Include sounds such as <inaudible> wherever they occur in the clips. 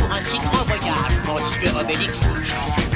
pour un si grand voyage, monsieur Obélix.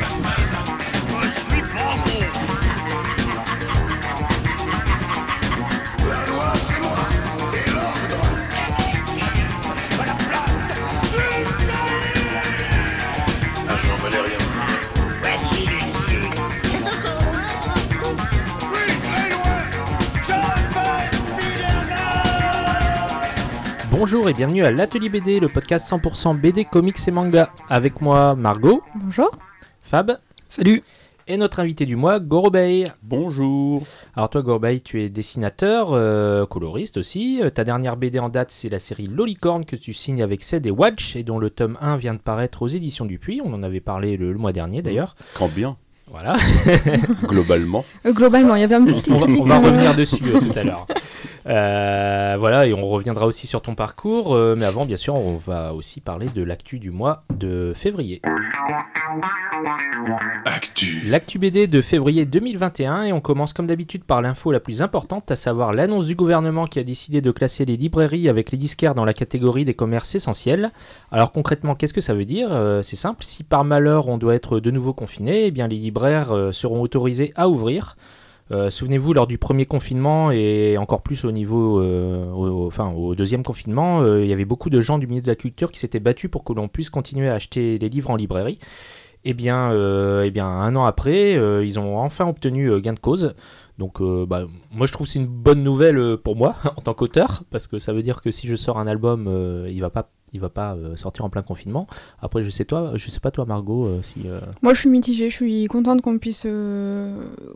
Bonjour et bienvenue à l'Atelier BD, le podcast 100% BD, comics et manga. Avec moi, Margot, Bonjour. Fab Salut et notre invité du mois, Gorobei. Bonjour. Alors toi, Gorobei, tu es dessinateur, euh, coloriste aussi. Euh, Ta dernière BD en date, c'est la série Lolicorne que tu signes avec Ced et Watch et dont le tome 1 vient de paraître aux éditions Dupuis. On en avait parlé le, le mois dernier d'ailleurs. Quand bien, Voilà, <laughs> globalement. Euh, globalement, il y avait un petit on va, on va euh, revenir dessus euh, tout à l'heure. Euh, voilà, et on reviendra aussi sur ton parcours. euh, mais avant, bien sûr, on va aussi parler de l'actu du mois de février. Actu L'actu BD de février 2021 et on commence comme d'habitude par l'info la plus importante, à savoir l'annonce du gouvernement qui a décidé de classer les librairies avec les disquaires dans la catégorie des commerces essentiels. Alors concrètement, qu'est-ce que ça veut dire? Euh, C'est simple, si par malheur on doit être de nouveau confiné, eh bien les euh, seront autorisés à ouvrir. Euh, Souvenez-vous, lors du premier confinement et encore plus au niveau, euh, au, enfin au deuxième confinement, il y avait beaucoup de gens du milieu de la culture qui s'étaient battus pour que l'on puisse continuer à acheter les livres en librairie. Eh bien, eh un an après, ils ont enfin obtenu gain de cause. Donc, bah, moi, je trouve c'est une bonne nouvelle pour moi <laughs> en tant qu'auteur, parce que ça veut dire que si je sors un album, il va pas, il va pas euh, sortir en plein confinement. Après, je sais toi, je sais pas toi, Margot, euh, si. euh, Moi, je suis mitigée. Je suis contente qu'on puisse,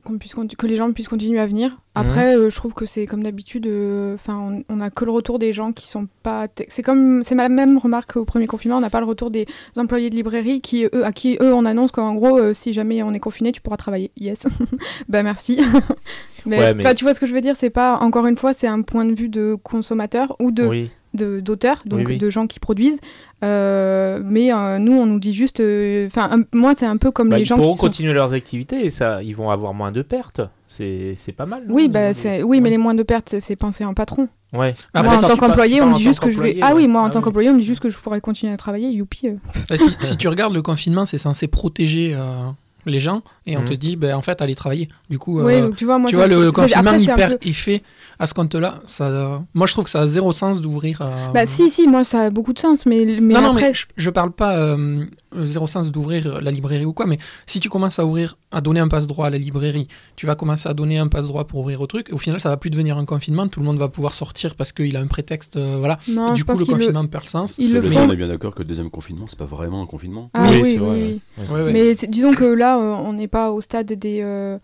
qu'on puisse, que les gens puissent continuer à venir. Après, euh, je trouve que c'est comme d'habitude. Enfin, on, on a que le retour des gens qui sont pas. C'est comme, c'est la même remarque au premier confinement. On n'a pas le retour des employés de librairie qui, eux, à qui eux, on annonce qu'en gros, si jamais on est confiné, tu pourras travailler. Yes. <laughs> bah merci. <laughs> mais, Ouais, mais- tu vois ce que je veux dire C'est pas encore une fois, c'est un point de vue de consommateur ou de Oui, d'auteurs, donc Oui, oui. de gens qui produisent. Euh, mais euh, nous, on nous dit juste. euh, Enfin, moi, c'est un peu comme Bah, les ils gens pourront qui sont. continuer leurs activités et ça, ils vont avoir moins de pertes. C'est, c'est pas mal. non, Oui, bah, oui, mais les moins de pertes, c'est- penser en patron. Ouais. Ah, moi, en tant qu'employé, on me dit juste que je vais. Ah oui, moi, en Ah tant oui. qu'employé, on me dit juste que je pourrais continuer à travailler. Youpi. euh. Bah, si, si tu regardes le confinement, c'est censé protéger euh, les gens et on Mhm. te dit, ben, en fait, allez travailler. Du coup, euh, tu vois, moi. tu ça- vois, le, confinement, après, peu- effet à ce compte-là. Ça, moi, je trouve que ça a zéro sens d'ouvrir. euh, Bah, si, si, moi, ça a beaucoup de sens, mais, mais non, non, après. mais je, je parle pas euh, zéro sens d'ouvrir la librairie ou quoi, mais si tu commences à ouvrir, à donner un passe-droit à la librairie, tu vas commencer à donner un passe-droit pour ouvrir au truc, et au final, ça va plus devenir un confinement, tout le monde va pouvoir sortir parce qu'il a un prétexte, euh, voilà. Non, Et du coup, le confinement perd le sens. Le on est bien d'accord que le deuxième confinement, c'est pas vraiment un confinement. Ah Oui, oui, c'est oui, vrai, oui. Mais disons que là, on n'est pas au stade des, euh,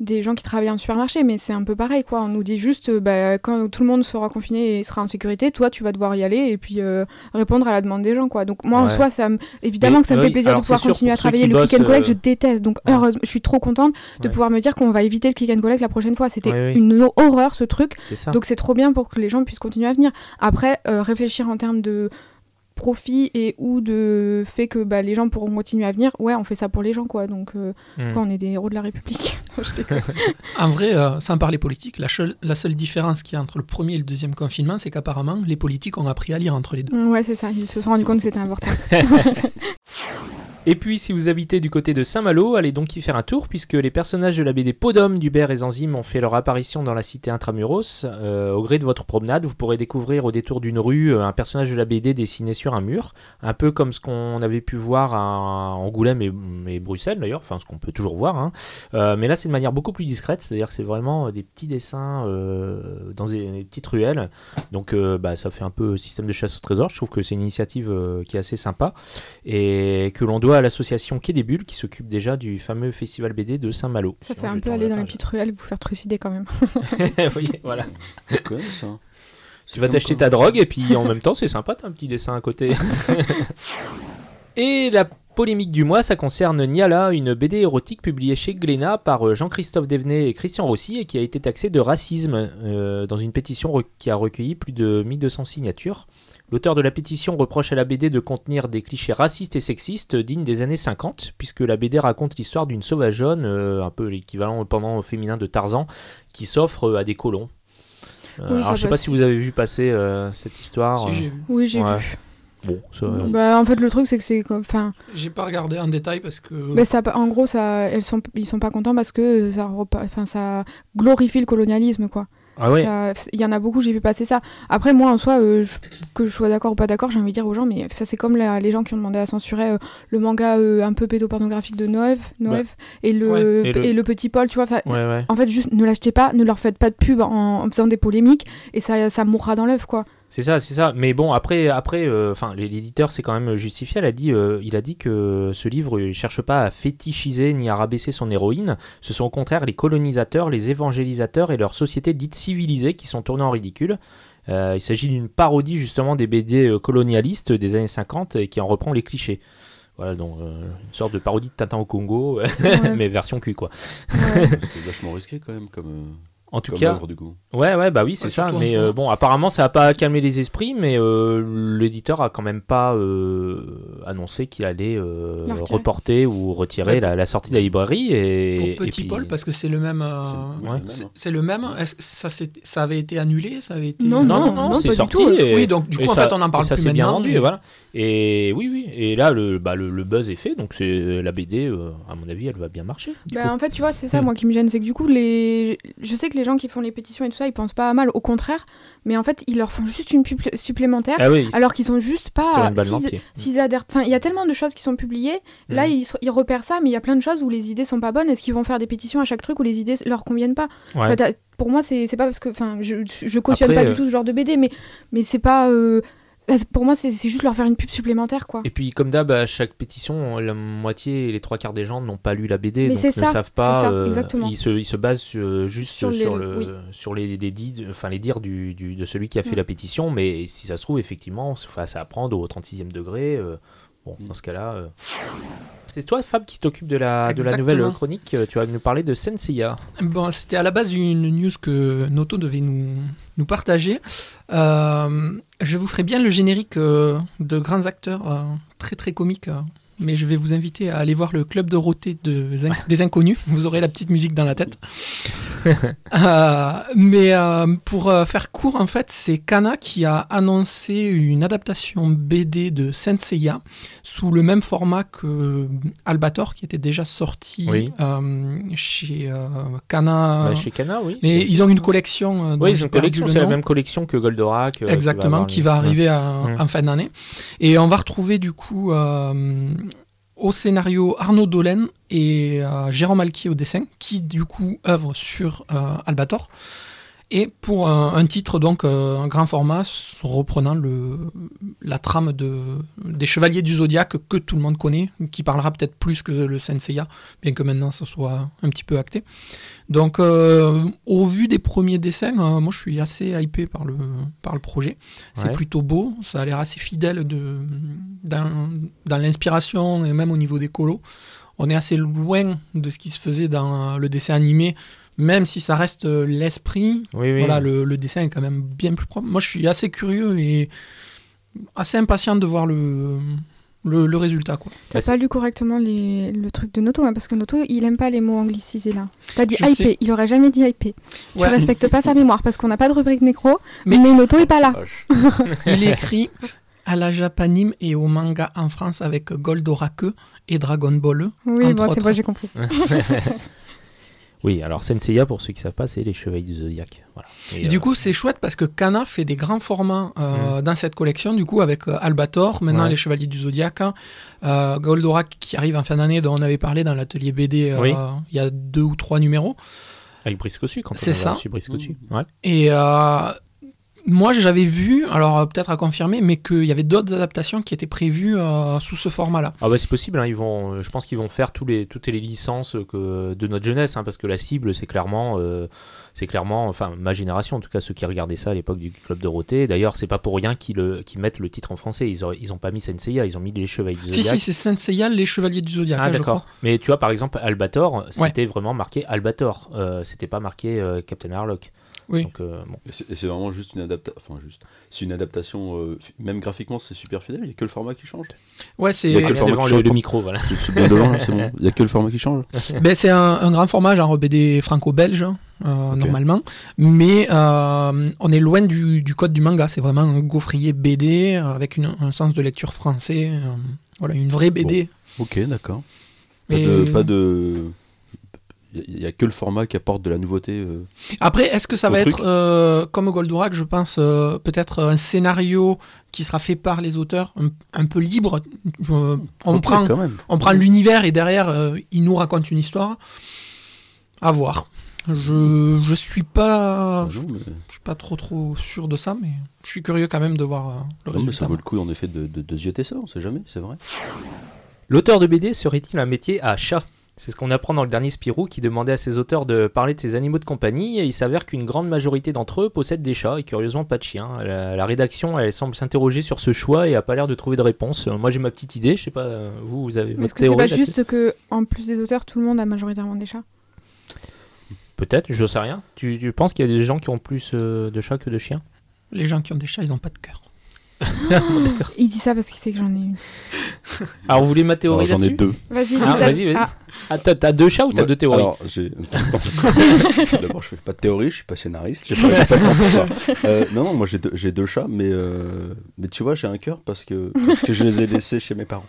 des gens qui travaillent en supermarché, mais c'est un peu pareil, quoi. On nous dit juste, euh, bah, quand tout le monde sera confiné et sera en sécurité, toi, tu vas devoir y aller et puis euh, répondre à la demande des gens, quoi. Donc moi, en soi, ça me- évidemment Mais que ça me oui, fait plaisir de pouvoir continuer à travailler. Le click and bossent, collect, euh, je déteste. Donc Ouais. heureusement, je suis trop contente de Ouais. pouvoir me dire qu'on va éviter le click and collect la prochaine fois. C'était une horreur, ce truc. Donc c'est trop bien pour que les gens puissent continuer à venir. Après, euh, réfléchir en termes de profit et ou de fait que bah, les gens pourront continuer à venir, ouais, on fait ça pour les gens, quoi. Donc, euh, Hmm. quoi, on est des héros de la République. <laughs> <laughs> En vrai, euh, sans parler politique, la, seule- la seule différence qu'il y a entre le premier et le deuxième confinement, c'est qu'apparemment, les politiques ont appris à lire entre les deux. Ouais, c'est ça. Ils se sont rendus compte que c'était important. <laughs> Et puis, si vous habitez du côté de Saint-Malo, allez donc y faire un tour, puisque les personnages de la BD Podum, d'Hubert et Zanzim ont fait leur apparition dans la cité intramuros. Euh, au gré de votre promenade, vous pourrez découvrir au détour d'une rue euh, un personnage de la BD dessiné sur un mur, un peu comme ce qu'on avait pu voir à Angoulême et, Bruxelles d'ailleurs, enfin ce qu'on peut toujours voir. hein. Euh, mais là, c'est de manière beaucoup plus discrète, c'est-à-dire que c'est vraiment des petits dessins dans des, petites ruelles. Donc, bah, ça fait un peu système de chasse au trésor. Je trouve que c'est une initiative qui est assez sympa et que l'on doit à l'association Quai des Bulles qui s'occupe déjà du fameux festival BD de Saint-Malo. Ça fait un peu aller dans les petites ruelles, vous faire trucider quand même. <laughs> oui, voilà. Connais ça. Tu vas t'acheter ta drogue et puis en même temps, c'est sympa, t'as un petit dessin à côté. <laughs> et la polémique du mois, ça concerne Niala, une BD érotique publiée chez Glénat par euh, Jean-Christophe Devenet et Christian Rossi et qui a été taxée de racisme euh, dans une pétition qui a recueilli plus de 1200 signatures. L'auteur de la pétition reproche à la BD de contenir des clichés racistes et sexistes dignes des années 50, puisque la BD raconte l'histoire d'une sauvageonne, euh, un peu l'équivalent pendant féminin de Tarzan, qui s'offre euh, à des colons. Euh, Oui, alors je sais pas si vous avez vu passer euh, cette histoire. Si, euh, j'ai vu. Oui, j'ai Ouais. vu. Bon, ça, Bah, en fait, le truc, c'est que c'est comme. Enfin, J'ai pas regardé en détail parce que. bah, ça, en gros, ça, elles sont, ils sont pas contents parce que ça, enfin, ça glorifie le colonialisme, quoi. Ah ouais. Il y en a beaucoup, j'ai vu passer ça. Après, moi, en soi, euh, je- que je sois d'accord ou pas d'accord, j'ai envie de dire aux gens, mais ça, c'est comme la- les gens qui ont demandé à censurer euh, le manga euh, un peu pédopornographique de Noël, Noël et, le, Ouais, et le- et le petit Paul, tu vois. ouais. En fait, juste ne l'achetez pas, ne leur faites pas de pub en, en faisant des polémiques, et ça, ça mourra dans l'œuf, quoi. C'est ça, c'est ça. Mais bon, après, après, euh, enfin, l'éditeur s'est quand même justifié. Il a dit, euh, il a dit que ce livre ne cherche pas à fétichiser ni à rabaisser son héroïne. Ce sont au contraire les colonisateurs, les évangélisateurs et leurs sociétés dites civilisées qui sont tournés en ridicule. Euh, il s'agit d'une parodie justement des BD colonialistes des années 50 et qui en reprend les clichés. Voilà, donc euh, une sorte de parodie de Tintin au Congo, <laughs> Ouais. mais version cul quoi. Ouais. C'est vachement risqué quand même comme, euh, En tout comme cas, œuvre du coup. Ouais, ouais, bah oui, c'est Ouais, ça. Mais euh, bon, apparemment, ça a pas calmé les esprits, mais euh, l'éditeur a quand même pas euh, annoncé qu'il allait euh, reporter ou retirer Ouais, la, la sortie de la librairie. Et, Pour et Petit puis- Paul, parce que c'est le même. euh, C'est- le même. Est-ce ça, ça avait été annulé Ça avait été. Non, Non, non, non, non, non, c'est pas du sorti. tout. et- Oui, donc, du et coup, en ça- fait, on en parle et ça plus s'est bien mais- et voilà. Et oui, oui. Et là, le, bah, le, le buzz est fait, donc c'est la BD, euh, à mon avis, elle va bien marcher. Bah, en fait, tu vois, c'est ça, moi, qui me gêne, c'est que du coup, les... je sais que les gens qui font les pétitions et tout ça, ils pensent pas à mal, au contraire, mais en fait, ils leur font juste une pub supplémentaire, Ah oui, alors qu'ils sont juste pas. s'ils- adhèrent. Enfin, il y a tellement de choses qui sont publiées, là, Mhm. ils, repèrent ça, mais il y a plein de choses où les idées sont pas bonnes. Est-ce qu'ils vont faire des pétitions à chaque truc où les idées leur conviennent pas? Ouais. Enfin, t'as- Pour moi, c'est c'est pas parce que. Enfin, je, je, je cautionne Après, pas euh, du tout ce genre de BD, mais, mais c'est pas. euh, Pour moi, c'est juste leur faire une pub supplémentaire, quoi. Et puis, comme d'hab, à chaque pétition, la moitié et les trois quarts des gens n'ont pas lu la BD, Mais donc ne ça, savent pas. ça, euh, exactement. ils, se, ils se basent sur- juste Sur sur, les- le, oui. sur les, les, dits- enfin, les dires du, du- de celui qui a fait Ouais. la pétition, mais si ça se trouve, effectivement, c'est à apprendre au 36e degré. euh, bon, Mm. dans ce cas-là. euh, C'est toi, Fab, qui t'occupe de la, de la Exactement. nouvelle chronique. euh, Tu vas nous parler de Senseiya. Bon, c'était à la base une news que Noto devait nous, nous partager. Euh, je vous ferai bien le générique euh, de grands acteurs euh, très très comiques, mais je vais vous inviter à aller voir le club de Dorothée de, des Inconnus. <laughs> Vous aurez la petite musique dans la tête. <laughs> Euh, mais euh, pour euh, faire court, en fait, c'est Kana qui a annoncé une adaptation BD de Senseiya sous le même format que Albator, qui était déjà sorti Oui. euh, chez Kana. Bah, chez Kana, oui. mais ils ont une collection. Oui, ils ont une collection, le c'est la même collection que Goldorak. qui va Exactement, qui va Ouais. arriver à- Mm. en fin d'année. Et on va retrouver du coup au scénario Arnaud Dolène et euh, Jérôme Alquier au dessin, qui du coup œuvrent sur euh, Albator. Et pour un, un titre donc euh, un grand format reprenant le, la trame de, des Chevaliers du Zodiaque que tout le monde connaît, qui parlera peut-être plus que le Senseiya, bien que maintenant ça soit un petit peu acté. Donc euh, au vu des premiers dessins, euh, moi je suis assez hypé par le, par le projet. C'est Ouais. plutôt beau, ça a l'air assez fidèle de, dans, dans l'inspiration et même au niveau des colos. On est assez loin de ce qui se faisait dans le dessin animé, même si ça reste euh, l'esprit. Oui, oui. Voilà, le, le dessin est quand même bien plus propre. Moi, je suis assez curieux et assez impatient de voir le, le, le résultat. Quoi. T'as pas lu correctement les... le truc de Noto, hein, parce que Noto, il aime pas les mots anglicisés là. T'as dit Je sais. il aurait jamais dit hypé. Ouais. Tu respectes pas sa mémoire, parce qu'on n'a pas de rubrique nécro, mais, Mais Noto est pas là. <laughs> Il écrit à la japanime et au manga en France avec Goldorak et Dragon Ball. Oui, bon, c'est bon, j'ai compris. <laughs> Oui, alors Senseiya, pour ceux qui ne savent pas, c'est les Chevaliers du Zodiac. Voilà. Et du coup, c'est chouette parce que Kana fait des grands formats euh, dans cette collection, du coup, avec euh, Albator, maintenant Ouais. les Chevaliers du Zodiac, hein, euh, Goldorak qui arrive en fin d'année, dont on avait parlé dans l'atelier BD euh, Oui. il y a deux ou trois numéros. Avec Briscosu, quand C'est ça. Briscosu. Ouais. Et euh, moi, j'avais vu, alors euh, peut-être à confirmer, mais qu'il y avait d'autres adaptations qui étaient prévues euh, sous ce format-là. Ah bah c'est possible, hein, ils vont, euh, je pense qu'ils vont faire tous les, toutes les licences que, de notre jeunesse, hein, parce que la cible c'est clairement, euh, c'est clairement, enfin ma génération en tout cas, ceux qui regardaient ça à l'époque du Club de Dorothée. D'ailleurs c'est pas pour rien qu'ils, mettent le titre en français, ils, auraient- ils ont pas mis Senseiya, ils ont mis les Chevaliers du Si, Zodiac. si, c'est Senseiya, les Chevaliers du Zodiac, Ah d'accord. Mais tu vois par exemple Albator, c'était vraiment marqué Albator, euh, c'était pas marqué Captain Harlock. Oui. Donc, euh, bon. Et c'est et c'est vraiment juste une adaptation. Enfin, juste. C'est une adaptation. euh, même graphiquement, c'est super fidèle. Il n'y a que le format qui change. Ouais, Il y a c'est que le format devant qui le, le micro, voilà. Bien devant, là, c'est bon. Il n'y a que le format qui change. <laughs> ben, c'est un, un grand format, genre BD franco-belge. euh, Ok. normalement. Mais euh, on est loin du, du code du manga. C'est vraiment un gaufrier BD avec une- un sens de lecture français. euh, voilà, une vraie BD. Ok, d'accord. Pas de. Pas de... Il n'y a que le format qui apporte de la nouveauté. euh. Après, est-ce que ça va truc. être euh, comme Goldorak, je pense, euh, peut-être un scénario qui sera fait par les auteurs, un, un peu libre. On prend, quand même. on prend l'univers et derrière, euh, il nous raconte une histoire. À voir. Je je suis pas je, je suis pas trop trop sûr de ça, mais je suis curieux quand même de voir euh, le non, mais ça résultat. vaut le coup en effet de, de, de se jeter ça, on sait jamais, c'est vrai. L'auteur de BD serait-il un métier à chat? C'est ce qu'on apprend dans le dernier Spirou qui demandait à ses auteurs de parler de ses animaux de compagnie et il s'avère qu'une grande majorité d'entre eux possèdent des chats et curieusement pas de chiens. La, la rédaction elle semble s'interroger sur ce choix et a pas l'air de trouver de réponse. Euh, Moi j'ai ma petite idée, je sais pas, euh, vous, vous avez Est-ce votre que c'est théorie pas juste que, en plus des auteurs, tout le monde a majoritairement des chats? Peut-être, je sais rien. Tu, tu penses qu'il y a des gens qui ont plus euh, de chats que de chiens? Les gens qui ont des chats, ils ont pas de cœur. <laughs> Il dit ça parce qu'il sait que j'en ai une. <laughs> Alors vous voulez ma théorie J'en ai là-dessus deux. Vas-y, Ah, t'as- vas-y, ah, Ah, t'as, deux chats ou t'as deux théories Alors, j'ai. <laughs> D'abord, je fais pas de théorie, je suis pas scénariste, j'ai pas, j'ai pas le temps pour ça. Euh, non, non, moi j'ai deux, chats, mais, euh, mais tu vois, j'ai un cœur parce que, parce que je les ai laissés chez mes parents.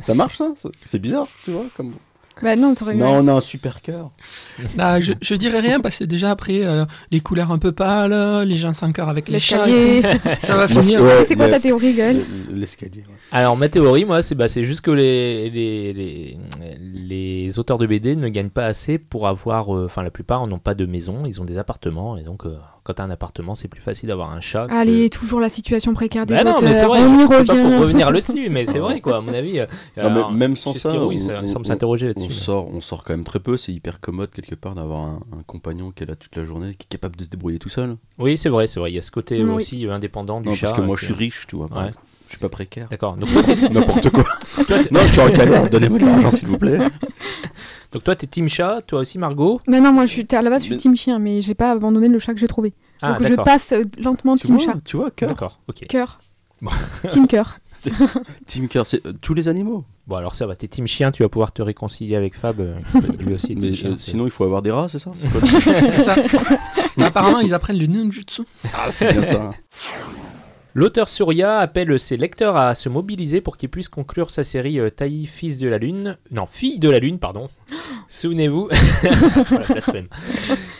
ça marche, ça? C'est- C'est bizarre, tu vois comme... Bah non, Non, on a un super cœur. Ah, je, je dirais rien parce que déjà après, euh, les couleurs un peu pâles, les gens sans cœur avec les chats, l'escalier. ça va <laughs> finir. ouais, C'est quoi ta théorie, Gueule L'escalier. ouais. Alors ma théorie, moi, c'est bah, c'est juste que les, les, les, les auteurs de BD ne gagnent pas assez pour avoir, euh, enfin la plupart n'ont pas de maison, ils ont des appartements, et donc euh, quand t'as un appartement, c'est plus facile d'avoir un chat. que- Allez, toujours la situation précaire des Bah non, mais c'est vrai, on y pas pour revient. revenir là-dessus, mais c'est vrai quoi, à mon avis. euh, Non, mais alors, même sans ça, Spirou, on- il on- semble on- s'interroger On là-dessus. sort, on sort quand même très peu, c'est hyper commode quelque part d'avoir un, un compagnon qui est là toute la journée, qui est capable de se débrouiller tout seul. Oui, c'est vrai, c'est vrai, il y a ce côté Oui. aussi euh, indépendant du Non, chat. parce que moi je suis riche, tu vois. Ouais. Suis pas précaire. D'accord, donc <laughs> toi, t'es, N'importe quoi. <laughs> toi, t'es- non, je suis en galère, donnez-moi de l'argent s'il vous plaît. <laughs> donc toi, t'es team chat, toi aussi Margot Non, non, moi je suis à la base je suis Mais- team chien, mais j'ai pas abandonné le chat que j'ai trouvé. Ah, Donc je d'accord. passe euh, lentement Tu team vois, chat. tu vois, cœur. D'accord, ok. Cœur. Bon. team cœur. Team cœur, c'est euh, tous les animaux. Bon, alors ça va, t'es team chien, tu vas pouvoir te réconcilier avec Fab, euh, qui lui aussi est team Mais chien. euh, c'est- sinon, il faut avoir des rats, c'est ça C'est quoi le- C'est ça. Mais apparemment, ils apprennent le ninjutsu. Ah, c'est bien ça. L'auteur Surya appelle ses lecteurs à se mobiliser pour qu'ils puissent conclure sa série euh, Taï, fils de la lune. Non, fille de la lune, pardon. <gasps> Souvenez-vous. <laughs>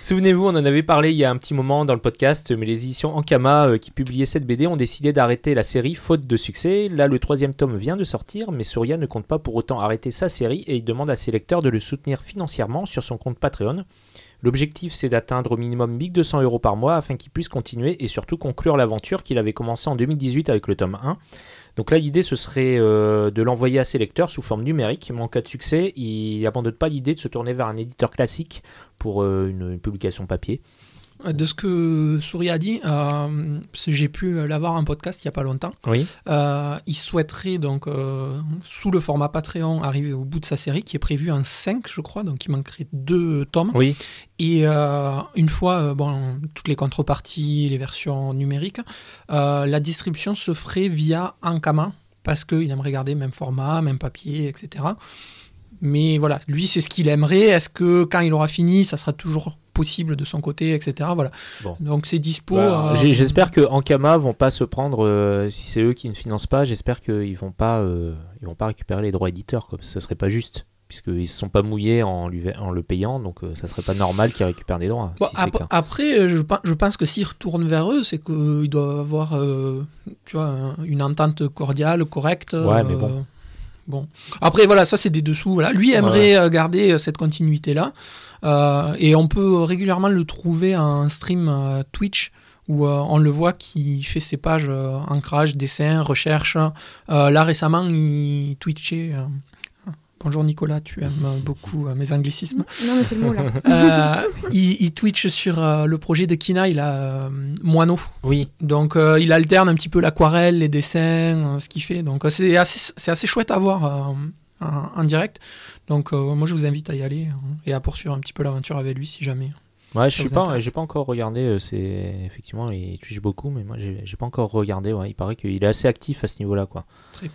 Souvenez-vous, on en avait parlé il y a un petit moment dans le podcast, mais les éditions Ankama euh, qui publiaient cette BD ont décidé d'arrêter la série faute de succès. Là, le troisième tome vient de sortir, mais Surya ne compte pas pour autant arrêter sa série et il demande à ses lecteurs de le soutenir financièrement sur son compte Patreon. L'objectif, c'est d'atteindre au minimum 1200 euros par mois afin qu'il puisse continuer et surtout conclure l'aventure qu'il avait commencé en 2018 avec le tome 1. Donc là, l'idée, ce serait euh, de l'envoyer à ses lecteurs sous forme numérique, mais en cas de succès, il n'abandonne pas l'idée de se tourner vers un éditeur classique pour euh, une publication papier. De ce que Souris a dit, euh, parce que j'ai pu l'avoir en podcast il n'y a pas longtemps, Oui. euh, il souhaiterait donc, euh, sous le format Patreon, arriver au bout de sa série qui est prévue en 5, je crois, donc il manquerait deux tomes. Oui. Et euh, une fois bon, toutes les contreparties, les versions numériques, la distribution se ferait via Ankama, parce qu'il aimerait garder même format, même papier, etc. Mais voilà, lui, c'est ce qu'il aimerait. Est-ce que quand il aura fini, ça sera toujours possible de son côté, etc. Voilà. Bon. Donc c'est dispo. Bah, euh, J'espère que Ankama vont pas se prendre, euh, si c'est eux qui ne financent pas, j'espère qu'ils vont pas, euh, ils vont pas récupérer les droits éditeurs, que ce serait pas juste, puisqu'ils se sont pas mouillés en, lui, en le payant, donc ça serait pas normal qu'ils récupèrent des droits. Bon, si ap- après, je, je pense que s'ils retournent vers eux, c'est qu'ils doivent avoir tu vois, un- une entente cordiale, correcte. Ouais, mais bon. Bon. Après, voilà, ça c'est des dessous. Voilà. Lui aimerait euh, garder euh, cette continuité-là. Euh, et on peut régulièrement le trouver en stream euh, Twitch où euh, on le voit qui fait ses pages ancrage, dessin, recherche. Là récemment, il twitchait. Bonjour Nicolas, tu aimes beaucoup euh, mes anglicismes. Non, mais c'est le mot là. <laughs> Euh, il, il twitch sur euh, le projet de Kina, il a euh, Moineau. Oui, Donc euh, il alterne un petit peu l'aquarelle, les dessins, euh, ce qu'il fait. Donc euh, c'est assez, chouette à voir euh, en, en direct. Donc euh, moi je vous invite à y aller euh, et à poursuivre un petit peu l'aventure avec lui si jamais. ouais, je suis pas, j'ai pas encore regardé. C'est effectivement, il twitch beaucoup, mais moi j'ai j'ai pas encore regardé. Ouais, il paraît qu'il est assez actif à ce niveau-là, quoi. Très.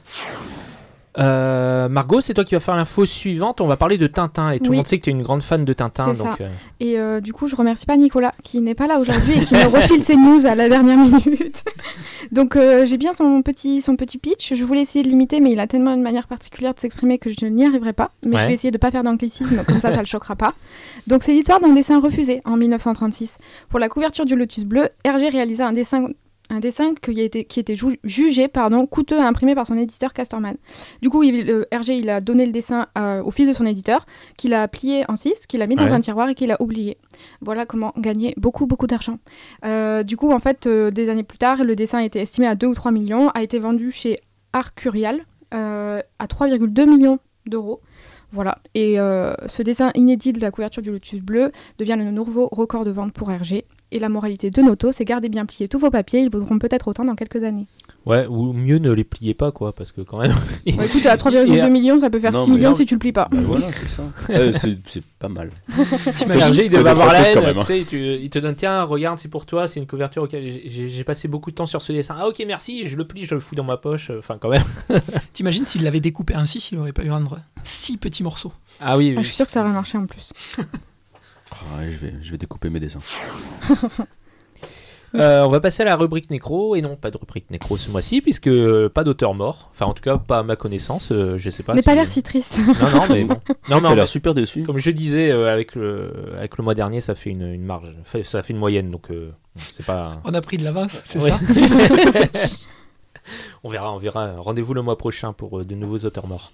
Euh, Margot, c'est toi qui vas faire l'info suivante. On va parler de Tintin. Et tout le Oui. monde sait que tu es une grande fan de Tintin. C'est Donc, ça. euh, Et euh, du coup, je remercie pas Nicolas qui n'est pas là aujourd'hui et qui me <laughs> refile ses news à la dernière minute. <laughs> Donc, j'ai bien son petit, son petit pitch. Je voulais essayer de l'imiter, mais il a tellement une manière particulière de s'exprimer que je n'y arriverai pas. Mais Ouais. je vais essayer de pas faire d'anglicisme, comme ça, ça le choquera pas. Donc, c'est l'histoire d'un dessin refusé en 1936. Pour la couverture du Lotus Bleu, Hergé réalisa un dessin. Un dessin qui, a été, qui était ju- jugé pardon, coûteux à imprimer par son éditeur Castorman. Du coup, il- euh, Hergé il a donné le dessin à- au fils de son éditeur, qu'il a plié en 6, qu'il a mis dans un tiroir et qu'il a oublié. Voilà comment gagner beaucoup, beaucoup d'argent. Euh, du coup, en fait, euh, des années plus tard, le dessin était estimé à 2 ou 3 millions, a été vendu chez Arcurial euh, à 3,2 millions d'euros. Voilà. Et euh, ce dessin inédit de la couverture du Lotus bleu devient le nouveau record de vente pour Hergé. Et la moralité de Noto, c'est gardez bien pliés tous vos papiers, ils vaudront peut-être autant dans quelques années. ouais, ou mieux ne les pliez pas, quoi, parce que quand même. Bah, <laughs> écoute, à 3,2 Et, euh, millions, ça peut faire non, 6 mais millions non. si tu le plies pas. Bah voilà, c'est ça. <laughs> Euh, c'est pas mal. Hergé, il devait avoir la haine. même, Tu hein. sais, il te donne tiens, regarde, c'est pour toi, c'est une couverture auquel j'ai- passé beaucoup de temps sur ce dessin. Ah, ok, merci, je le plie, je le fous dans ma poche. Enfin, quand même. <laughs> T'imagines s'il l'avait découpé en 6, il aurait pas eu rendre 6 petits morceaux. Ah oui, Ah, oui. je suis sûre que ça aurait marché en plus. Oh, ouais, je, vais, je vais découper mes dessins. <laughs> Euh, on va passer à la rubrique nécro et non pas de rubrique nécro ce mois-ci puisque euh, pas d'auteur mort. Enfin en tout cas pas à ma connaissance. euh, je sais pas. Mais si- pas l'air si triste. Non non mais bon. <laughs> Non mais l'air super déçu. comme je disais euh, avec le avec le mois dernier ça fait une, une marge. Fait- Ça fait une moyenne donc euh, c'est pas. On a pris de l'avance, c'est Ouais. ça <laughs> on verra on verra. Rendez-vous le mois prochain pour euh, de nouveaux auteurs morts.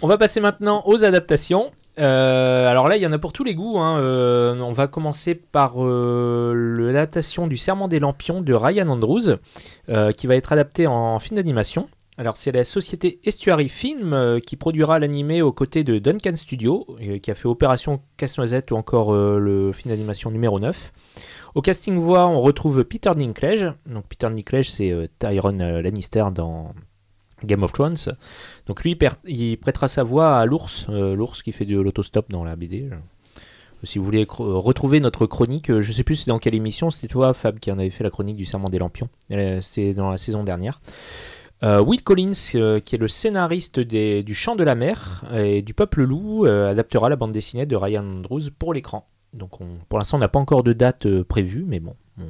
On va passer maintenant aux adaptations. Euh, alors là, il y en a pour tous les goûts. hein. Euh, on va commencer par euh, l'adaptation du Serment des Lampions de Ryan Andrews, qui va être adapté en film d'animation. Alors c'est la société Estuary Film qui produira l'animé aux côtés de Duncan Studio, qui a fait Opération Casse-Noisette ou encore le film d'animation numéro 9. Au casting voix, on retrouve Peter Dinklage. Donc Peter Dinklage, c'est Tyron Lannister dans Game of Thrones. Donc lui, il prêtera sa voix à l'ours, euh, l'ours qui fait de l'autostop dans la BD. Euh, Si vous voulez cro- retrouver notre chronique, euh, je sais plus c'est dans quelle émission, c'était toi Fab qui en avait fait la chronique du Serment des Lampions. Euh, C'était dans la saison dernière. Euh, Will Collins, euh, qui est le scénariste du Chant de la Mer et du Peuple Loup, euh, adaptera la bande dessinée de Ryan Andrews pour l'écran. Donc on- pour l'instant, on n'a pas encore de date euh, prévue, mais bon, on,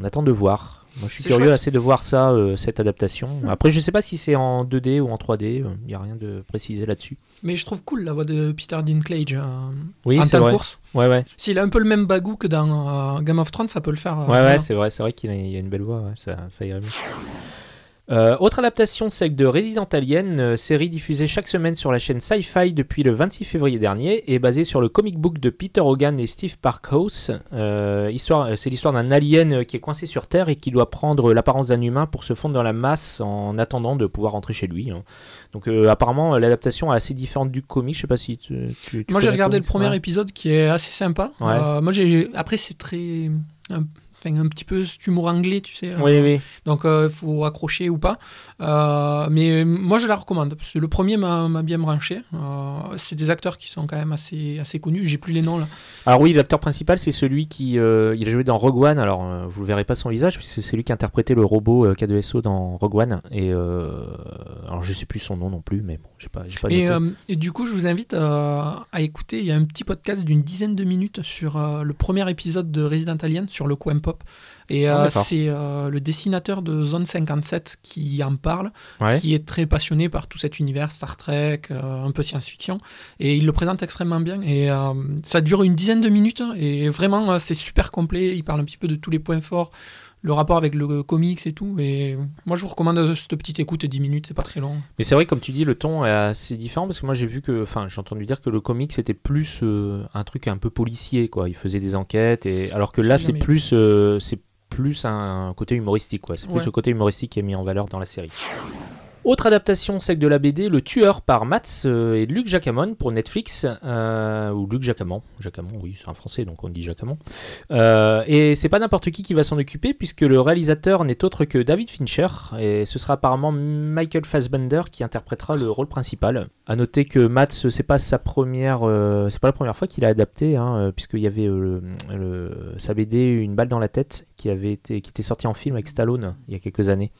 on attend de voir. Moi, je suis curieux chouette. assez de voir ça, euh, cette adaptation. Après, je sais pas si c'est en 2D ou en 3D, il n'y a rien de précisé là-dessus. Mais je trouve cool la voix de Peter Dinklage euh, Oui, en temps de course. Ouais, ouais. S'il a un peu le même bagou que dans euh, Game of Thrones, ça peut le faire. euh, Ouais, ouais, c'est vrai, c'est vrai qu'il a, une belle voix, ouais, ça, ça irait mieux. Euh, autre adaptation, celle de Resident Alien, euh, série diffusée chaque semaine sur la chaîne Sci-Fi depuis le 26 février dernier et basée sur le comic book de Peter Hogan et Steve Parkhouse. Euh, c'est l'histoire d'un alien qui est coincé sur Terre et qui doit prendre l'apparence d'un humain pour se fondre dans la masse en attendant de pouvoir rentrer chez lui. hein. Donc apparemment, l'adaptation est assez différente du comic. Je sais pas si tu. tu- tu Moi j'ai regardé le comic premier Ouais. épisode qui est assez sympa. Ouais. Moi j'ai après c'est très enfin, un petit peu cet humour anglais, tu sais. Oui, oui. Donc il faut accrocher ou pas. Euh, mais moi je la recommande parce que le premier m'a bien branché. Euh, c'est des acteurs qui sont quand même assez assez connus. J'ai plus les noms là. Alors oui, l'acteur principal, c'est celui qui euh, il a joué dans Rogue One. Alors euh, vous ne verrez pas son visage, puisque c'est lui qui a interprété le robot euh, K2SO dans Rogue One. Et euh, alors je sais plus son nom non plus, mais bon, j'ai pas, pas Et, noté. euh, et du coup, je vous invite euh, à écouter. Il y a un petit podcast d'une dizaine de minutes sur euh, le premier épisode de Resident Alien sur le coin pop. Et Ah, euh, c'est euh, le dessinateur de Zone 57 qui en parle, Ouais. qui est très passionné par tout cet univers Star Trek, euh, un peu science-fiction. Et il le présente extrêmement bien. Et ça dure une dizaine de minutes. Et vraiment, c'est super complet. Il parle un petit peu de tous les points forts. Le rapport avec le comics et tout. Et moi, je vous recommande cette petite écoute, 10 minutes, c'est pas très long. Mais c'est vrai, comme tu dis, le ton est assez différent parce que moi j'ai vu que, enfin, j'ai entendu dire que le comic c'était plus euh, un truc un peu policier, quoi. Il faisait des enquêtes et alors que là c'est plus, euh, c'est plus un, côté humoristique, quoi. C'est plus Ouais. le côté humoristique qui est mis en valeur dans la série. Autre adaptation, celle de la BD Le Tueur par Mats euh, et Luc Jacamon pour Netflix, euh, ou Luc Jacamon, Jacamon, oui, c'est un français donc on dit Jacamon. Euh, et c'est pas n'importe qui qui va s'en occuper puisque le réalisateur n'est autre que David Fincher et ce sera apparemment Michael Fassbender qui interprétera le rôle principal. À noter que Mats, c'est pas sa première, euh, c'est pas la première fois qu'il a adapté, hein, puisqu'il y avait sa BD Une balle dans la tête qui avait été, qui était sorti en film avec Stallone il y a quelques années.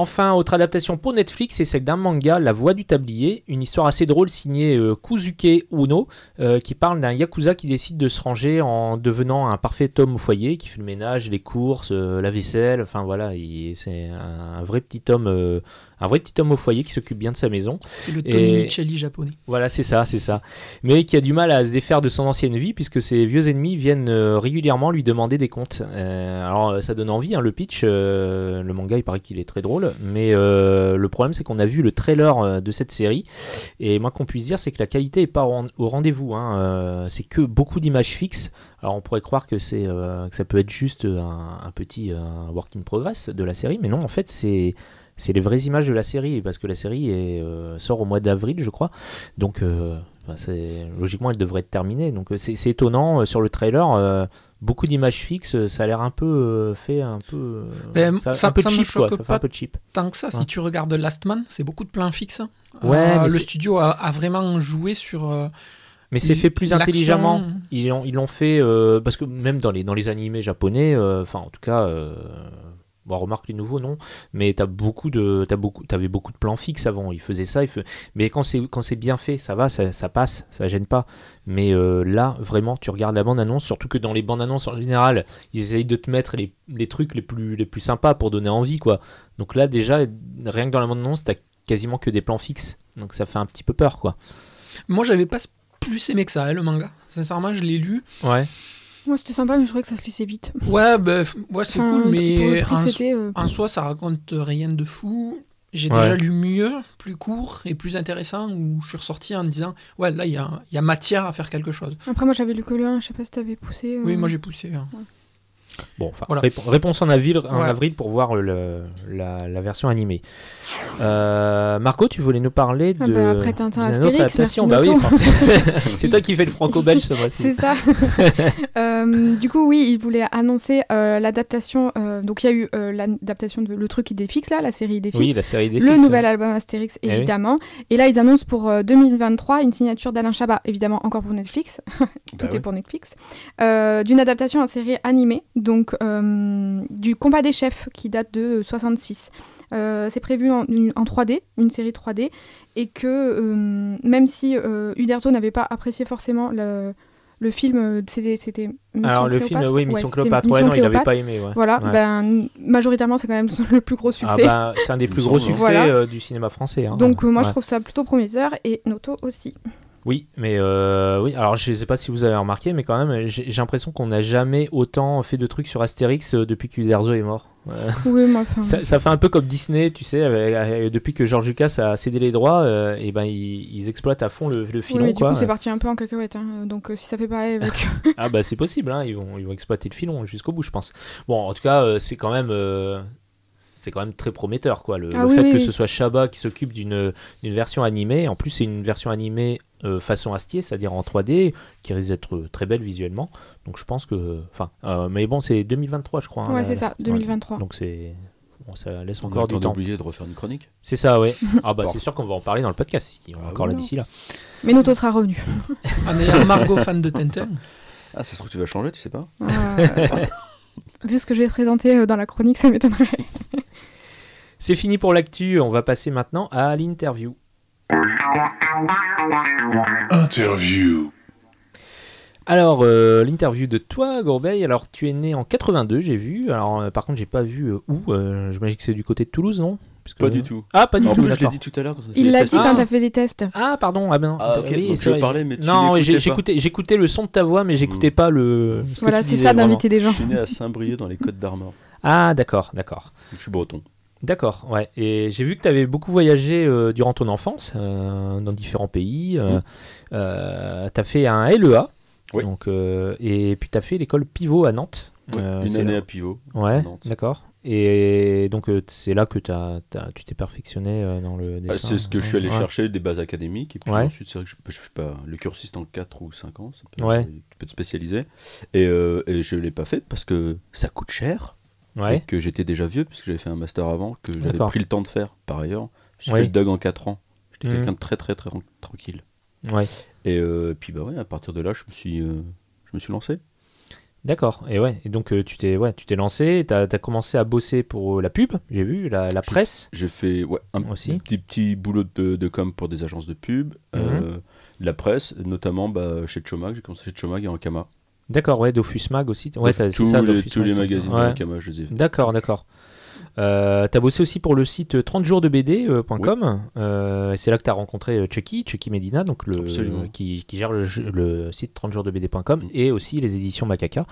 Enfin, autre adaptation pour Netflix, c'est celle d'un manga, La Voix du Tablier, une histoire assez drôle signée euh, Kuzuke Uno, euh, qui parle d'un yakuza qui décide de se ranger en devenant un parfait homme au foyer, qui fait le ménage, les courses, euh, la vaisselle, enfin voilà, il- c'est un, un vrai petit homme, un vrai petit homme au foyer qui s'occupe bien de sa maison. C'est le Et- Tony Micheli japonais. Voilà, c'est ça, c'est ça. Mais qui a du mal à se défaire de son ancienne vie puisque ses vieux ennemis viennent euh, régulièrement lui demander des comptes. Euh, alors euh, ça donne envie, hein, le pitch. euh, le manga, il paraît qu'il est très drôle. Mais euh, le problème, c'est qu'on a vu le trailer de cette série. Et moi, qu'on puisse dire, c'est que la qualité est pas au rendez-vous. hein. C'est que beaucoup d'images fixes. Alors on pourrait croire que, c'est, que ça peut être juste un, un petit work in progress de la série. Mais non, en fait, c'est c'est les vraies images de la série parce que la série est, euh, sort au mois d'avril, je crois. Donc, euh, logiquement, elle devrait être terminée. Donc, euh, c'est étonnant sur le trailer. beaucoup d'images fixes, ça a l'air un peu fait un peu. Ben, ça, ça- un peu ça cheap, quoi. choque Ça fait un pas. peu cheap. Tant que ça, Ouais. si tu regardes Last Man, c'est beaucoup de plans fixes. Ouais, le studio a, a vraiment joué sur. Mais c'est fait plus intelligemment. Ils l'ont ils fait euh, parce que même dans les dans les animés japonais, euh, enfin en tout cas. euh, Bon, remarque les nouveaux, non. Mais t'as beaucoup de, t'as beaucoup, t'avais beaucoup de plans fixes avant. Ils faisaient ça, ils faisaient- mais quand c'est quand c'est bien fait, ça va, ça, ça passe, ça gêne pas. Mais euh, là, vraiment, tu regardes la bande annonce, surtout que dans les bandes annonces en général, ils essayent de te mettre les, les trucs les plus les plus sympas pour donner envie, quoi. Donc là, déjà, rien que dans la bande annonce, t'as quasiment que des plans fixes. Donc ça fait un petit peu peur, quoi. Moi, j'avais pas plus aimé que ça, hein, le manga. Sincèrement, je l'ai lu. Ouais. Moi, c'était sympa, mais je trouvais que ça se lisait vite. Ouais, ben, f- ouais, c'est Enfin, cool, mais prix en, que so- c'était, euh, en soi, ça raconte rien de fou. J'ai Ouais. déjà lu mieux, plus court et plus intéressant, où je suis ressorti en me disant, ouais, là, il y a, il y a matière à faire quelque chose. Après, moi, j'avais lu que le 1, je sais pas si t'avais poussé. euh, Oui, moi, j'ai poussé. hein. Bon, enfin, Voilà. répo- réponse en avril, en Ouais. avril pour voir le- la, la version animée. Euh, Marco, tu voulais nous parler de. Ah bah, après Tintin autre Astérix, adaptation. merci Bah oui, <laughs> c'est toi qui fais le franco-belge ce mois-ci. C'est ça. <laughs> Euh, du coup, oui, il voulait annoncer euh, l'adaptation. euh, donc, il y a eu euh, l'adaptation de Le Truc Idéfix, là, la série Idéfix. Oui, la série des le nouvel album Astérix, Eh oui. évidemment. Et là, ils annoncent pour euh, 2023 une signature d'Alain Chabat, évidemment, encore pour Netflix. <laughs> Tout Bah est ouais. pour Netflix. Euh, D'une adaptation en série animée, donc euh, du Combat des chefs, qui date de 66. Euh, c'est prévu en, une- en 3D, une série 3D, et que euh, même si euh, Uderzo n'avait pas apprécié forcément le, le film, euh, c'était Mission Alors, le film, Cléopâtre oui, Ouais, Mission c'était Cléopâtre. Ouais, Mission non, il avait Cléopâtre. pas aimé. Ouais. Voilà, Ouais. ben, majoritairement, c'est quand même <laughs> le plus gros succès. Ah bah, c'est un des Il plus gros semble. succès Voilà. euh, du cinéma français. hein. Donc, euh, moi, je Ouais. trouve ça plutôt prometteur, et Noto aussi. Oui, mais euh, oui. Alors, je sais pas si vous avez remarqué, mais quand même, j'ai l'impression qu'on n'a jamais autant fait de trucs sur Astérix euh, depuis qu'Uderzo est mort. Euh, <laughs> Oui, moi, enfin, Ça, ça fait un peu comme Disney, tu sais, avec- avec- depuis que George Lucas a cédé les droits, euh, et ben ils, ils exploitent à fond le, le oui, filon, mais du quoi. coup, c'est parti un peu en cacahuète. hein. Donc, si ça fait pareil avec. <laughs> ah bah c'est possible, hein, ils vont ils vont exploiter le filon jusqu'au bout, je pense. Bon, en tout cas, c'est quand même c'est quand même très prometteur, quoi. Le, Ah le oui, fait oui, que oui. ce soit Chabat qui s'occupe d'une d'une version animée, en plus c'est une version animée euh, façon Astier, c'est-à-dire en 3D, qui risque d'être très belle visuellement. Donc je pense que, enfin, euh, mais bon, c'est 2023, je crois. hein, ouais, c'est ça, la- 2023. Donc c'est bon, ça laisse On encore le du temps d'oublier de refaire une chronique. C'est ça, ouais. <laughs> Ah bah Bon. c'est sûr qu'on va en parler dans le podcast, si on est Ah encore là d'ici là. Mais Noto sera revenu. <laughs> En ayant Margot fan de Tintin. Ah, ça se trouve, tu vas changer, tu sais pas Euh, <laughs> Vu ce que je vais présenter euh, dans la chronique, ça m'étonnerait. C'est fini pour l'actu, on va passer maintenant à l'interview. Interview. Alors, euh, l'interview de toi, Gourbeil. Alors, tu es né en 82, j'ai vu. Alors, euh, par contre, j'ai pas vu euh, où. Euh, J'imagine que c'est du côté de Toulouse, non? Parce que- Pas du tout. Ah, pas du En tout. plus, je l'ai dit tout à l'heure. quand on a fait Il les l'a dit Ah. quand t'as fait les tests. Ah, pardon. Ah, ben non. Ah, ok, Oui, donc c'est je vrai, parlais, j'ai- mais tu Non, l'écoutais j'ai- pas. j'écoutais j'écoutais le son de ta voix, mais j'écoutais pas le. ce que Voilà, tu c'est disais, ça vraiment. d'inviter des Je gens. suis né à Saint-Brieuc dans les Côtes d'Armor. Ah, d'accord, d'accord. Je suis breton. D'accord, ouais. Et j'ai vu que tu avais beaucoup voyagé euh, durant ton enfance euh, dans différents pays. Euh, tu as fait un LEA. Oui. Donc, euh, et puis tu as fait l'école pivot à Nantes. Oui, Euh, une année là- à pivot. Ouais, d'accord. Et donc euh, c'est là que tu t'es perfectionné euh, dans le Bah, dessin. c'est ce que je suis allé Ouais. chercher, des bases académiques. Et puis Ouais. ensuite, c'est vrai que je, je sais pas, le cursus en 4 ou 5 ans. Ça peut, Ouais. Tu peux te spécialiser. Et, euh, et je ne l'ai pas fait parce que ça coûte cher. Et que j'étais déjà vieux, puisque j'avais fait un master avant, que j'avais pris le temps de faire par ailleurs. J'ai Oui. fait le DUG en 4 ans. J'étais Mhm. quelqu'un de très très très ran- tranquille. Ouais. Et euh, puis bah ouais, à partir de là, je me suis, euh, je me suis lancé. D'accord. Et ouais. Et donc euh, tu t'es ouais, tu t'es lancé, t'as as commencé à bosser pour la pub, j'ai vu, la, la presse. J'ai fait ouais, un Aussi. petit, petit boulot de, de com pour des agences de pub, euh, la presse, notamment bah, chez Chomag. J'ai commencé chez Chomag et en Kama. D'accord, ouais, Dofus Mag aussi. Ouais, c'est ça, Dofus tous Mag, les magazines ouais. de Kama, je les ai. D'accord, d'accord. Euh, t'as bossé aussi pour le site 30jours-de-bd.com. Euh, c'est là que t'as rencontré euh, Chucky, Chucky Medina, donc le, qui, qui gère le, jeu- le site 30jours-de-bd.com Mm. et aussi les éditions Macaca.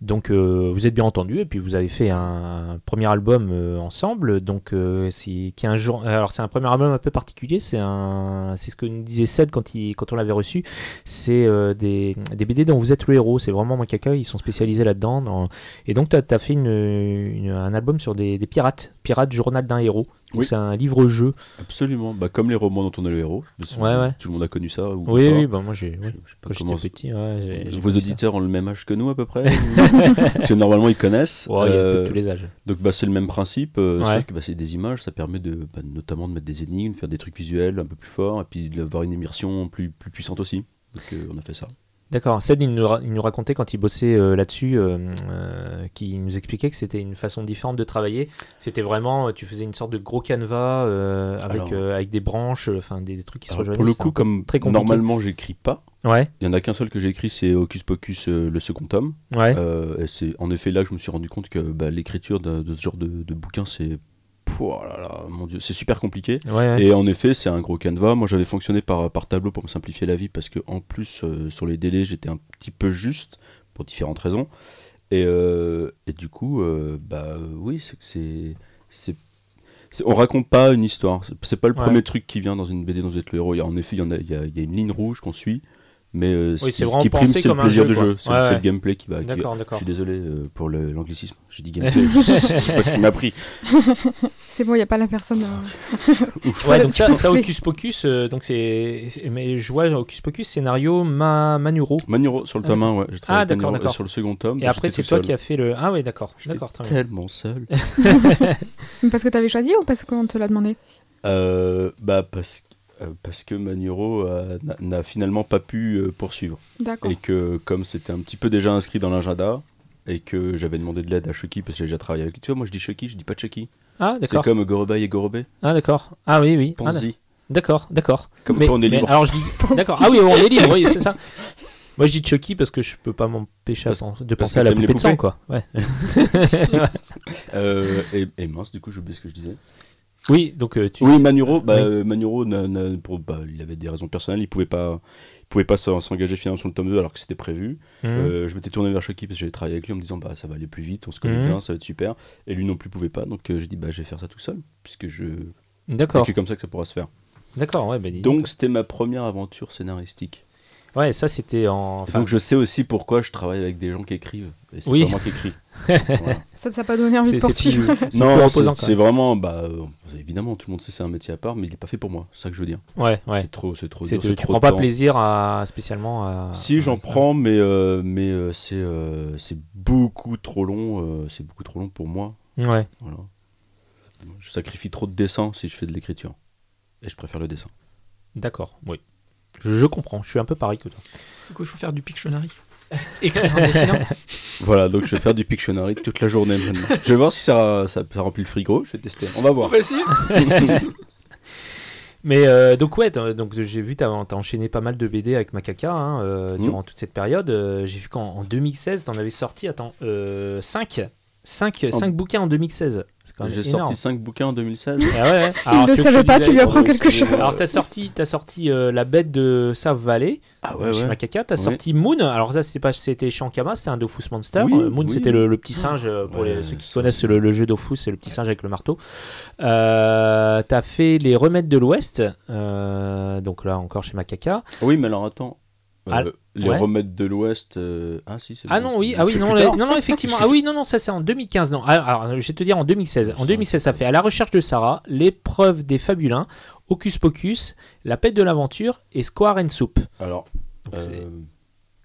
Donc euh, vous êtes bien entendu et puis vous avez fait un premier album euh, ensemble. Donc euh, c'est qui un jour. Alors c'est un premier album un peu particulier. C'est un, c'est ce que nous disait Seth quand il, quand on l'avait reçu. C'est euh, des, des BD dont vous êtes le héros. C'est vraiment Macaca. Ils sont spécialisés là-dedans. dans- Et donc tu as, fait une, une- un album sur des, des pirates. Pirates journal d'un héros. Oui. C'est un livre-jeu. Absolument, bah, comme les romans dont on est le héros. Ouais, ouais. Tout le monde a connu ça. Ou Oui, oui, bah moi j'ai. Ouais. Quand j'étais petit, Vos ça. auditeurs ont le même âge que nous à peu près <laughs> Parce que normalement ils connaissent. Ouais, il y a un peu Euh, de tous les âges. Donc bah, c'est le même principe, euh, Ouais. sauf que bah, c'est des images, ça permet de, bah, notamment de mettre des énigmes, faire des trucs visuels un peu plus forts, et puis d'avoir une immersion plus, plus puissante aussi. Donc euh, on a fait ça. D'accord. Seth, il nous, il nous racontait quand il bossait euh, là-dessus, euh, euh, qu'il nous expliquait que c'était une façon différente de travailler. C'était vraiment, tu faisais une sorte de gros canevas euh, avec, Alors- avec des branches, enfin des, des trucs qui se Alors, rejoignaient. pour le coup, comme très compliqué. normalement j'écris pas, Ouais, il y en a qu'un seul que j'ai écrit, c'est Hocus Pocus, le second tome. ouais. Et c'est en effet là que je me suis rendu compte que bah, l'écriture de, de ce genre de, de bouquin, c'est. Pouah, là là, mon dieu, c'est super compliqué. ouais, ouais. Et en effet, c'est un gros canevas. Moi, j'avais fonctionné par, par tableau pour me simplifier la vie parce que en plus, euh, sur les délais, j'étais un petit peu juste pour différentes raisons. Et, euh, et du coup, euh, bah oui, c'est que c'est. On raconte pas une histoire. C'est- pas le Ouais. premier truc qui vient dans une BD dont vous êtes le héros. En effet, il y, en a, il y, a, il y a une ligne rouge qu'on suit. Mais euh, ce Oui, qui- c'est ce qui prime, c'est le plaisir jeu, quoi. jeu. C'est Ouais, c'est ouais. le gameplay qui va. qui- D'accord, Je suis désolé euh, pour l'anglicisme. J'ai dit gameplay. <laughs> sais pas ce qui m'a pris. <laughs> C'est bon, il n'y a pas la personne. euh, <laughs> Ouais, donc ça, ça. Hocus Pocus, euh, donc c'est, c'est- mais je vois Hocus Pocus scénario Ma, Manuro. Manuro sur le tome 1, ouais. J'ai travaillé Ah, Manuro. D'accord. sur le second tome, Et après c'est toi seul. qui as fait le. Ah ouais, d'accord, d'accord, tellement seul. Parce que tu avais choisi ou parce qu'on te l'a demandé? Euh, bah parce, euh, parce que Manuro euh, n'a- n'a finalement pas pu euh, poursuivre. D'accord. Et que comme c'était un petit peu déjà inscrit dans l'agenda, et que j'avais demandé de l'aide à Chucky, parce que j'ai déjà travaillé avec lui. Tu vois, moi je dis Chucky, je dis pas Chucky. Ah C'est d'accord. comme Gorobei et Gorobei. Ah d'accord. Ah oui oui. Ah. D'accord, d'accord. Comme mais, quoi on est mais libre. alors je dis. D'accord. Ah oui, on est libre, oui, c'est ça. <laughs> Moi je dis Chucky parce que je peux pas m'empêcher de penser à la poupée de sang, quoi. Ouais. <laughs> <laughs> Euh, et, et mince, du coup, j'ai oublié ce que je disais. Oui, donc euh, tu. Oui, Manuro, bah, Oui. euh, Manuro n'a- n'a- pour, bah, il avait des raisons personnelles, il pouvait pas, il pouvait pas s'en- s'engager finalement sur le tome 2 alors que c'était prévu. Mhm. Euh, je m'étais tourné vers Chucky parce que j'avais travaillé avec lui en me disant bah ça va aller plus vite, on se connaît Mhm. bien, ça va être super. Et lui non plus pouvait pas, donc euh, j'ai dit bah je vais faire ça tout seul puisque je. D'accord. C'est comme ça que ça pourra se faire. D'accord, ouais, bah. Donc c'était ma première aventure scénaristique. Ouais, ça c'était en. Enfin, donc je sais aussi pourquoi je travaille avec des gens qui écrivent. Et c'est Oui. pas moi qui écris. <laughs> Voilà. Ça ne t'a pas donné envie c'est de c'est poursuivre. plus, Non, c'est vraiment bah euh, évidemment tout le monde sait c'est un métier à part, mais il est pas fait pour moi. C'est ça que je veux dire. Ouais, ouais. C'est trop, c'est trop. C'est- dur, tu c'est tu prends pas temps. plaisir à spécialement à. Si j'en prends, mais euh, mais euh, c'est euh, c'est beaucoup trop long. euh, c'est beaucoup trop long pour moi. Ouais. Voilà. Je sacrifie trop de dessin si je fais de l'écriture. Et je préfère le dessin. D'accord, oui. Je, je comprends, je suis un peu pareil que toi. Du coup, il faut faire du Pictionary. <laughs> Écrire en dessin. Voilà, donc je vais faire du Pictionary toute la journée maintenant. Je vais voir si ça, ça, ça remplit le frigo. Je vais tester. On va voir. <laughs> Mais euh, donc ouais, donc j'ai vu t'as as enchaîné pas mal de BD avec Macaca hein, euh, Mm. durant toute cette période. Euh, j'ai vu qu'en en 2016 t'en avais sorti attends 5 5 En- bouquins en 2016. C'est quand même J'ai énorme. sorti 5 bouquins en 2016. Ah ouais, ouais. Il <laughs> Alors, ne savait pas, tu lui apprends quelque chose. Alors t'as sorti t'as sorti euh, la bête de Save Valley Ah ouais, chez. Macaca. T'as Ouais. sorti Moon. Alors ça c'était pas c'était chez Ankama, c'était un Dofus Monster. Oui, Euh, Moon oui. c'était le, le petit singe euh, pour Ouais, les, ceux qui connaissent le, le jeu Dofus, c'est le petit singe avec le marteau. Euh, t'as fait les remèdes de l'Ouest, euh, donc là encore chez Macaca. Oui, mais alors attends. Euh, Ah, les ouais. remèdes de l'Ouest. euh, Ah si, c'est Ah non, oui, ah oui, non, non, non, effectivement. Ah oui, non, non, ça c'est en 2015. Non, alors, alors, je vais te dire en 2016. En 2016, ça fait À la recherche de Sarah, L'épreuve des fabulins, Hocus Pocus, La pète de l'aventure et Square and Soup. Alors, Donc, euh,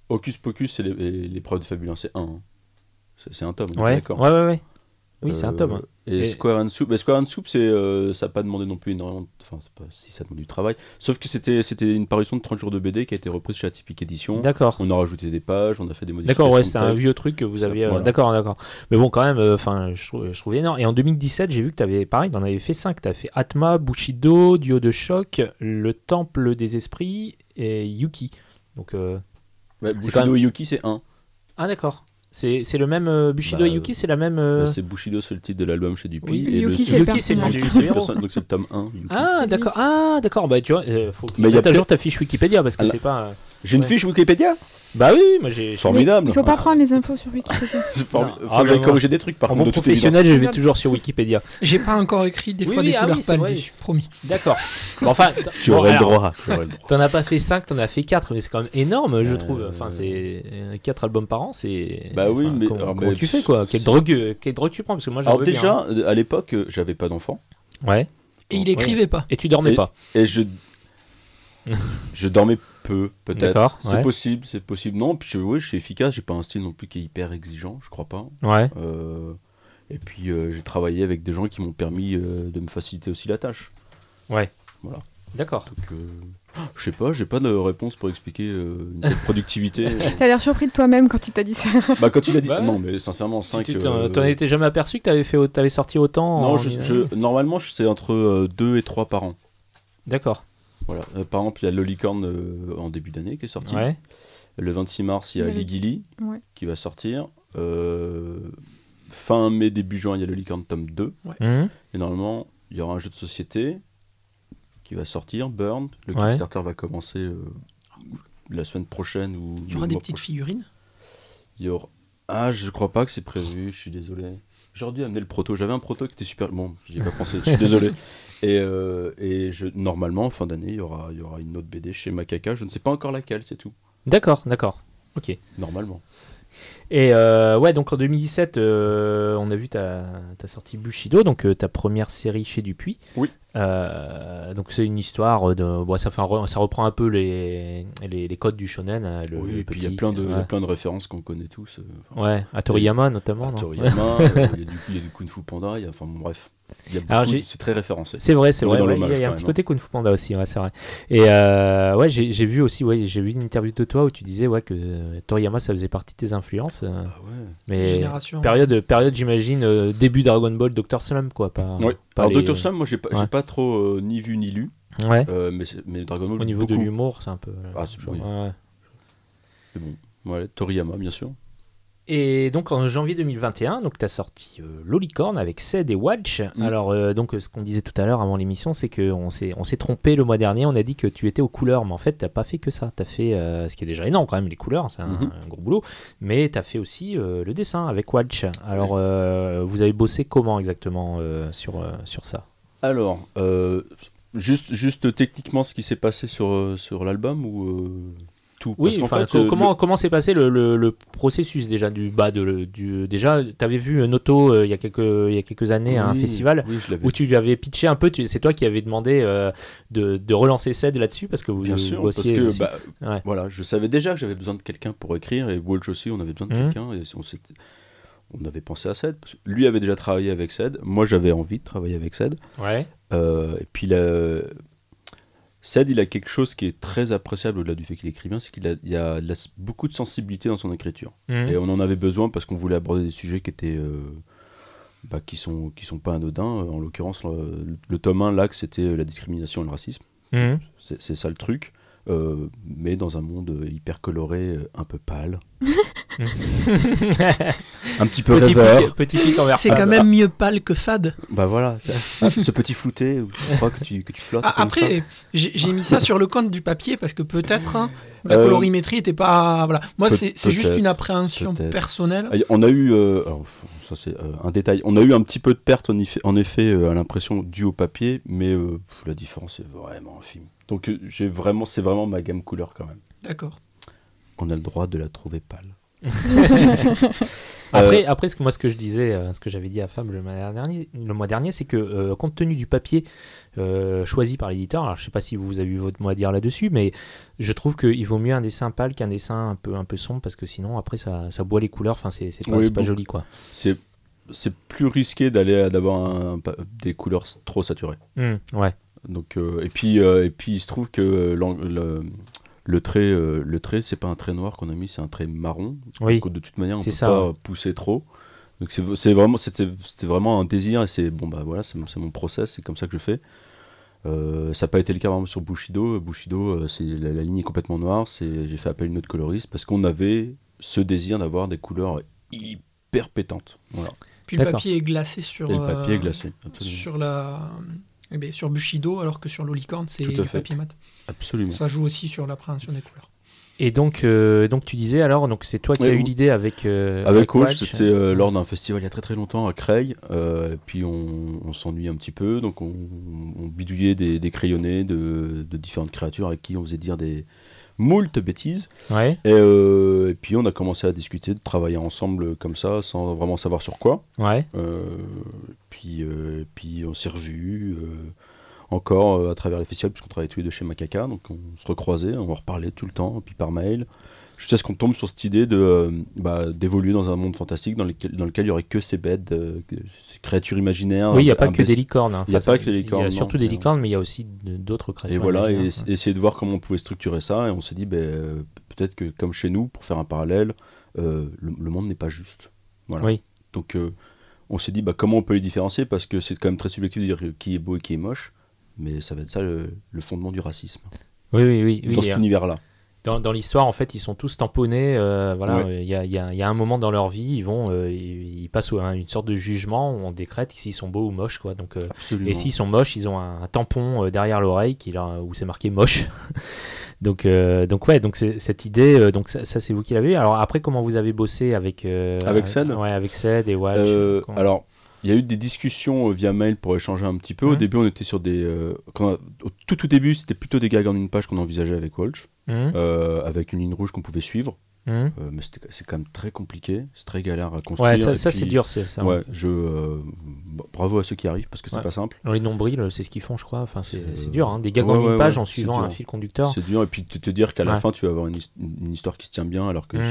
Hocus Pocus, c'est l'épreuve de Fabulin, c'est un. hein. C'est un tome, Ouais, d'accord. ouais, ouais, ouais. Oui, c'est un tome. hein. Et, Et- Square and Soup, mais Square and Soup, c'est, euh, ça n'a pas demandé non plus énormément. Enfin, c'est pas si ça demande du travail. Sauf que c'était, c'était une parution de 30 jours de BD qui a été reprise chez Atypique Édition. D'accord. On a rajouté des pages, on a fait des modifications. D'accord, ouais, c'était un vieux truc que vous aviez. euh, voilà. D'accord, d'accord. Mais bon, quand même, euh, enfin, je, trouve, je trouvais énorme. Et en 2017, j'ai vu que tu avais, pareil, tu en avais fait 5. Tu as fait Atma, Bushido, Duo de choc, Le Temple des Esprits et Yuki. Donc, euh, C'est Bushido quand même- et Yuki, c'est un. ah, d'accord. C'est c'est le même. euh, Bushido Bah, et Yuki, c'est la même. euh, Bah, c'est Bushido, c'est le titre de l'album chez Dupuis. Oui, et Yuki, le c'est le le, <laughs> Donc c'est le tome 1. Yuki. Ah, d'accord. Ah, d'accord. Bah, tu vois, euh, faut que Mais il y a jour ta fiche Wikipédia parce que c'est pas. Euh, J'ai une Ouais. fiche Wikipédia Bah oui, oui, moi j'ai. Formidable. Il faut pas Ah. prendre les infos sur Wikipédia. <laughs> Non. Faut Ah, que j'aille bah, corriger des trucs par En contre. bon de toute professionnel, je vais toujours sur Wikipédia. J'ai pas encore écrit des Oui, fois oui, des ah couleurs pâles dessus, promis. D'accord. <laughs> Bon, enfin, Tu bon, aurais le <laughs> droit. T'en as pas fait 5, t'en as fait 4, mais c'est quand même énorme, je Euh, trouve. Enfin, c'est 4 albums par an, c'est. Bah oui, enfin, mais- Comment, alors, comment mais- tu fais quoi? Quelle drogue, euh, quelle drogue tu prends? Parce que moi, Alors déjà, euh, à l'époque, euh, j'avais pas d'enfant. Ouais. Et il écrivait pas. Et tu dormais pas. Et je. <laughs> je dormais peu, peut-être. D'accord, C'est ouais. possible, c'est possible. Non, puis je, oui, je suis efficace, j'ai pas un style non plus qui est hyper exigeant, je crois pas. Ouais. Euh, et puis euh, j'ai travaillé avec des gens qui m'ont permis euh, de me faciliter aussi la tâche. D'accord. Donc, euh, <gasps> je sais pas, j'ai pas de réponse pour expliquer euh, une <laughs> productivité. <laughs> T'as l'air surpris de toi-même quand il t'a dit ça. bah quand il a dit Bah ouais. non, mais sincèrement 5 Tu t'en t'en étais jamais aperçu que t'avais fait, t'avais sorti autant Non, en je, je- normalement je- c'est entre 2 et 3 par an. D'accord. Voilà. Euh, par exemple, il y a Lolicorne euh, en début d'année qui est sorti. Ouais. Le 26 mars, il y a Ligili Ouais. qui va sortir. Euh, fin mai, début juin, il y a le Licorne tome 2. Mhm. Et normalement, il y aura un jeu de société qui va sortir, Burn. Le Ouais. Kickstarter va commencer euh, la semaine prochaine. Ou Il y aura des petites prochain. figurines? Il y aura... Ah, je crois pas que c'est prévu, je suis désolé. J'aurais dû amener le proto. J'avais un proto qui était super. Bon, j'y ai pas pensé, je suis désolé. <laughs> Et, euh, et je... normalement, en fin d'année, il y aura, y aura une autre BD chez Macaca. Je ne sais pas encore laquelle, c'est tout. D'accord, d'accord. Ok. Normalement. Et euh, ouais, donc en 2017, euh, on a vu ta, ta sortie Bushido, donc euh, ta première série chez Dupuis. Oui. Euh, donc c'est une histoire de, bon, ça, fait un re- ça reprend un peu les, les, les codes du shonen. Le, oui, le et puis il y a plein de, il y a ouais. plein de références qu'on connaît tous. euh, enfin, Ouais, à Toriyama notamment. non Toriyama, <laughs> euh, il y, a du- il y a du Kung Fu Panda, il y a, enfin bon, bref. C'est très référencé. C'est vrai, c'est vrai. ouais, il y a un petit même, côté Kung Fu Panda aussi, ouais, c'est vrai. Et euh, ouais, j'ai vu aussi, ouais, j'ai vu une interview de toi où tu disais ouais, que Toriyama ça faisait partie de tes influences. euh, Ah ouais. mais Génération. période, période j'imagine, euh, début Dragon Ball, Dr. Slump, quoi. Pas, Ouais. Pas Alors les- Dr. Slump, moi j'ai pas, Ouais. pas trop euh, ni vu ni lu, Ouais. euh, mais, Dragon Ball Au niveau de l'humour, c'est un peu. Ah, c'est- oui. ouais. C'est bon. Ouais, Toriyama, bien sûr. Et donc en janvier 2021, donc tu as sorti euh, Lolicorne avec Ced et Watch. Mm. Alors euh, donc euh, ce qu'on disait tout à l'heure avant l'émission, c'est qu'on s'est on s'est trompé le mois dernier, on a dit que tu étais aux couleurs, mais en fait tu pas fait que ça. Tu as fait euh, ce qui est déjà énorme quand même les couleurs, c'est un, Mhm. un gros boulot, mais tu as fait aussi le dessin avec Watch. Alors vous avez bossé comment exactement sur sur ça? Alors, juste, juste techniquement ce qui s'est passé sur, sur l'album ou tout Oui, Parce fait, euh, comment s'est passé le, le- le processus déjà du bas de du déjà tu avais vu Noto euh, il y a quelques il y a quelques années à un festival Oui, où tu lui avais pitché un peu, c'est toi qui avais demandé euh, de, de relancer Ced là-dessus parce que vous Bien sûr, parce que bah, Ouais. voilà, je savais déjà que j'avais besoin de quelqu'un pour écrire et Walsh aussi, on avait besoin de Mhm. quelqu'un et on, s'était- on avait pensé à Ced. Lui avait déjà travaillé avec Ced, moi j'avais envie de travailler avec Ced. Ouais. Euh, et puis la... Ced, il a quelque chose qui est très appréciable au-delà du fait qu'il écrit bien, c'est qu'il a, il a beaucoup de sensibilité dans son écriture. Mhm. Et on en avait besoin parce qu'on voulait aborder des sujets qui étaient euh, bah, qui sont qui sont pas anodins. En l'occurrence, le, le tome 1, l'axe c'était la discrimination et le racisme. Mhm. C'est c'est ça le truc. Euh, mais dans un monde hyper coloré, euh, un peu pâle, <laughs> un petit peu petit rêveur. C'est quand même mieux pâle que fade. Bah voilà, ça- ah, ce petit flouté tu crois que tu, que tu flottes. Ah, comme après, j'ai mis ça sur le compte du papier parce que peut-être hein, la Euh, colorimétrie était pas. Voilà. Moi, c'est c'est juste une appréhension personnelle. Ah, On a eu, euh, alors, ça c'est euh, un détail, on a eu un petit peu de perte en effet, en effet euh, à l'impression due au papier, mais euh, pff, la différence est vraiment infime. Donc j'ai vraiment, c'est vraiment ma gamme couleur quand même. D'accord. On a le droit de la trouver pâle. <laughs> <laughs> Après, après ce que moi, ce que je disais, euh, ce que j'avais dit à Fab le mois dernier, le mois dernier, c'est que euh, compte tenu du papier euh, choisi par l'éditeur, alors je sais pas si vous avez eu votre mot à dire là-dessus, mais je trouve qu'il vaut mieux un dessin pâle qu'un dessin un peu un peu sombre parce que sinon après ça, ça boit les couleurs. Enfin, c'est c'est pas, Oui, pas bon. joli quoi. C'est c'est plus risqué d'aller d'avoir des couleurs trop saturées. Hmm, ouais. Donc, euh, et, puis, euh, et puis, il se trouve que le, le trait, euh, le trait c'est pas un trait noir qu'on a mis, c'est un trait marron. Oui. Donc, de toute manière, on peut ça, pas ouais. pousser trop. Donc, c'est c'est vraiment, c'était c'était vraiment un désir et c'est bon, bah voilà, c'est mon, c'est mon process, c'est comme ça que je fais. Euh, ça n'a pas été le cas vraiment sur Bushido. Bushido, euh, c'est la, la ligne est complètement noire. C'est j'ai fait appel à une autre coloriste parce qu'on avait ce désir d'avoir des couleurs hyper pétantes. Voilà. Puis le papier est glacé sur, Et le papier euh, est glacé. Absolument. sur la eh ben, sur Bushido, alors que sur l'Olicorne, c'est fait. papier mat. Absolument. Ça joue aussi sur l'appréhension des couleurs. Et donc, euh, donc tu disais alors, donc c'est toi qui Oui, as eu l'idée avec euh, Avec Walsh. c'était euh, lors d'un festival il y a très très longtemps à Creil. euh, et puis on, on s'ennuie un petit peu, donc on, on bidouillait des, des crayonnés de, de différentes créatures avec qui on faisait dire des moultes bêtises. Ouais, Et, euh, et puis on a commencé à discuter, de travailler ensemble comme ça, sans vraiment savoir sur quoi. ouais. Euh, puis, euh, puis on s'est revus encore à travers les festivals, puisqu'on travaillait tous les deux chez Macaca, donc on se recroisait, on reparlait tout le temps, puis par mail, jusqu'à ce qu'on tombe sur cette idée de euh, bah, d'évoluer dans un monde fantastique dans lequel, dans lequel il y aurait que ces bêtes, euh, ces créatures imaginaires. Oui, il n'y a pas que des licornes. hein. Il y a pas que des licornes, Il y a non, surtout des licornes, mais il y a aussi d'autres créatures. Et voilà, et s- essayer de voir comment on pouvait structurer ça, et on s'est dit, euh, peut-être que comme chez nous, pour faire un parallèle, euh, le, le monde n'est pas juste. Voilà. Oui. Donc on s'est dit, bah, comment on peut les différencier, parce que c'est quand même très subjectif de dire qui est beau et qui est moche, mais ça va être ça le, le fondement du racisme, Oui, oui, oui. dans et, cet univers-là. Dans, dans l'histoire, en fait, ils sont tous tamponnés. euh, voilà, Ouais. il y, a, il y a- il y a un moment dans leur vie, ils vont, euh, ils, ils passent à une sorte de jugement où on décrète s'ils sont beaux ou moches, quoi. Donc, euh, et s'ils sont moches, ils ont un, un tampon derrière l'oreille qui où c'est marqué moche. <laughs> donc, donc ouais, donc cette idée, donc ça, ça, c'est vous qui l'avez. eu. Alors après, comment vous avez bossé avec Avec Ced Ouais, avec Ced et comment- alors, il y a eu des discussions euh, via mail pour échanger un petit peu. Au début, on était sur des. euh, quand on a- au tout, tout début, c'était plutôt des gags en une page qu'on envisageait avec Walsh, Hum, euh, avec une ligne rouge qu'on pouvait suivre. Euh, mais c'est quand même très compliqué, c'est très galère à construire. Ouais, ça, c'est dur, c'est ça. Ouais, je, bon, bravo à ceux qui arrivent parce que c'est Ouais. pas simple. Les nombrils, c'est ce qu'ils font, je crois. Enfin, c'est dur, hein. des gags ouais, en une page en suivant un fil conducteur. C'est dur et puis te, te dire qu'à la fin tu vas avoir une, his- une histoire qui se tient bien alors que Mm.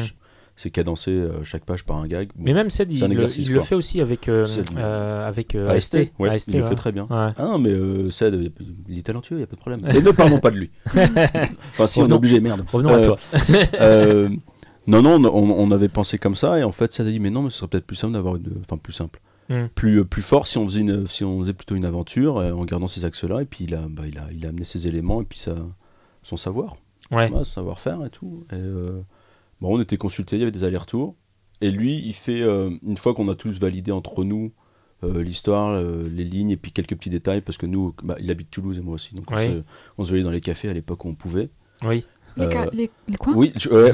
C'est cadencé euh, chaque page par un gag. Bon, Mais même Ced, il, le- exercice, il le quoi. fait aussi avec, euh, Ced, euh, avec AST, AST. ouais, AST, il le fait très bien. Ouais. Ah mais Ced, il est talentueux, il n'y a pas de problème. <laughs> Mais ne parlons pas de lui. <laughs> enfin, si, on est obligé, merde. Revenons à toi. <laughs> Non, non, on, on avait pensé comme ça, et en fait, ça a dit, mais non, mais ce serait peut-être plus simple d'avoir une. Enfin, plus simple. Mm. Plus, plus fort si on, faisait une, si on faisait plutôt une aventure en gardant ces axes-là, et puis il a, bah, il, a, il a amené ses éléments, et puis ça, son savoir, Ouais. voilà, savoir-faire et tout. Et, bon, on était consultés, il y avait des allers-retours, et lui, il fait, euh, une fois qu'on a tous validé entre nous euh, l'histoire, euh, les lignes, et puis quelques petits détails, parce que nous, bah, il habite Toulouse et moi aussi, donc on, Oui. se, on se voyait dans les cafés à l'époque où on pouvait. Oui. Les, ca- les, les quoi Oui, je- ouais.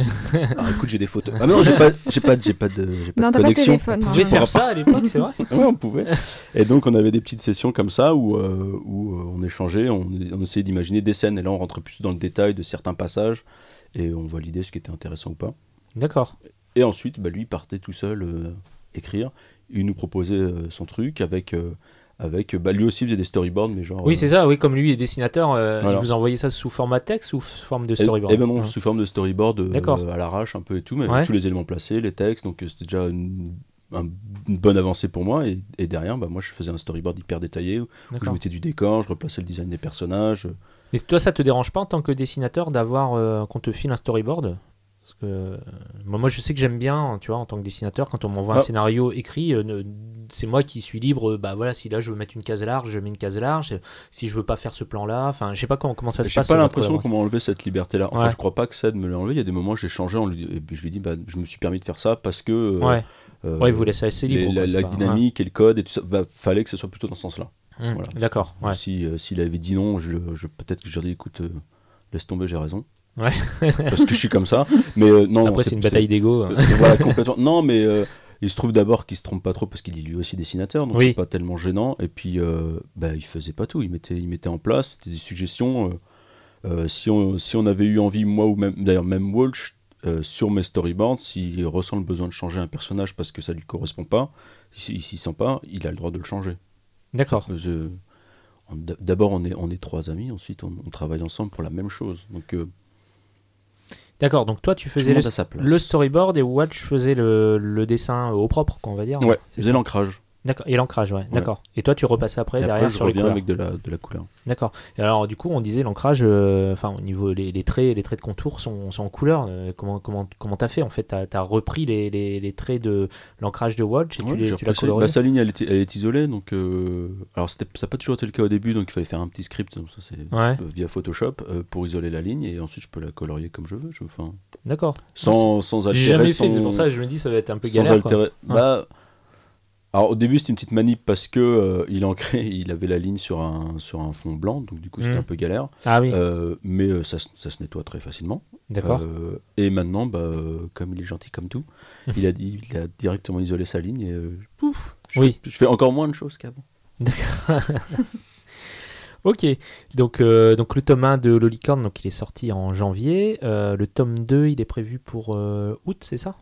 Alors <laughs> écoute, j'ai des photos. Ah mais non, j'ai pas, j'ai pas, j'ai pas de, j'ai pas Non, de t'as pas de connexion. téléphone. Pouvez non. faire ça à l'époque, c'est vrai <laughs> Ouais, on pouvait. Et donc on avait des petites sessions comme ça où, où on échangeait, on, on essayait d'imaginer des scènes et là on rentrait plus dans le détail de certains passages et on validait ce qui était intéressant ou pas. D'accord. Et ensuite, bah, lui partait tout seul euh, écrire. Il nous proposait euh, son truc avec, euh, avec, bah, lui aussi faisait des storyboards mais genre. Oui, c'est ça, oui, comme lui est dessinateur, Voilà. il vous envoyait ça sous format texte ou sous forme de storyboard ben non, Ouais. sous forme de storyboard à l'arrache un peu et tout, mais avec Ouais. tous les éléments placés, les textes, donc c'était déjà une, un- une bonne avancée pour moi. Et, et derrière, bah, moi je faisais un storyboard hyper détaillé où je mettais du décor, je replaçais le design des personnages. Mais toi, ça te dérange pas en tant que dessinateur d'avoir euh, qu'on te file un storyboard? Parce que moi, moi, je sais que j'aime bien, tu vois, en tant que dessinateur, quand on m'envoie un Ah. scénario écrit, euh, c'est moi qui suis libre. euh, Bah voilà, si là je veux mettre une case large, je mets une case large. Si je veux pas faire ce plan-là, enfin, je sais pas comment, comment ça se J'ai passe. pas euh, l'impression qu'on m'a enlevé cette liberté-là. Enfin, Ouais. je crois pas que Ced me l'a enlevé. Il y a des moments où j'ai changé lui, et je lui ai dit, bah, je me suis permis de faire ça parce que. euh, Ouais, ouais, il vous laisse assez libre. les- la, quoi, c'est la pas- dynamique et le code et tout ça, bah, fallait que ce soit plutôt dans ce sens-là. Voilà. D'accord, ouais. Si euh, s'il avait dit non, je, je- peut-être que j'aurais dit écoute, euh, laisse tomber, j'ai raison. Ouais. <laughs> Parce que je suis comme ça. Mais euh, non, Après, c'est une bataille d'ego. hein. Voilà, complètement. Non, mais il se trouve d'abord qu'il se trompe pas trop parce qu'il est lui aussi dessinateur, donc Oui. c'est pas tellement gênant. Et puis, bah, il faisait pas tout. Il mettait, il mettait en place c'était des suggestions. si, on, si on avait eu envie, moi ou même, d'ailleurs même Walsh, euh, sur mes storyboards, s'il ressent le besoin de changer un personnage parce que ça lui correspond pas, s'il s'y sent pas, il a le droit de le changer. D'accord. Je- D'abord, on est, on est trois amis, ensuite, on, on travaille ensemble pour la même chose. Donc, euh, D'accord, donc toi tu faisais le, storyboard et Watch faisait le, le dessin au propre, quoi, on va dire. Ouais, ça l'ancrage. D'accord, et l'ancrage, ouais, d'accord. Et toi tu repassais après Et derrière après, je sur les couleurs. avec de la, de la couleur. D'accord. Et alors du coup on disait l'ancrage, euh, enfin au niveau les, les traits, les traits de contour sont, sont en couleur. euh, comment comment comment t'as fait en fait? T'as as repris les, les, les traits de l'ancrage de Watch et Ouais, tu les- tu l'as coloré. bah, sa ligne, elle, elle est isolée, donc euh, alors ça n'a pas toujours été le cas au début, donc il fallait faire un petit script, donc ça c'est Ouais. euh, via Photoshop pour isoler la ligne et ensuite je peux la colorier comme je veux, je, D'accord. sans sans J'ai jamais fait, c'est pour ça que je me dis ça va être un peu sans galère. quoi. altérer. Bah, alors au début c'était une petite manip parce que euh, il ancrait, <laughs> il avait la ligne sur un sur un fond blanc, donc du coup c'était Mhm. un peu galère, Ah oui, Euh, mais euh, ça, se- ça se nettoie très facilement. d'accord. Et maintenant, bah, comme il est gentil comme tout, il a dit, il a directement isolé sa ligne et pouf, je, Oui. fais, je fais encore moins de choses qu'avant. <laughs> Ok, donc, euh, donc le tome 1 de Lolicorne, donc il est sorti en janvier. Euh, le tome 2, il est prévu pour euh, août, c'est ça?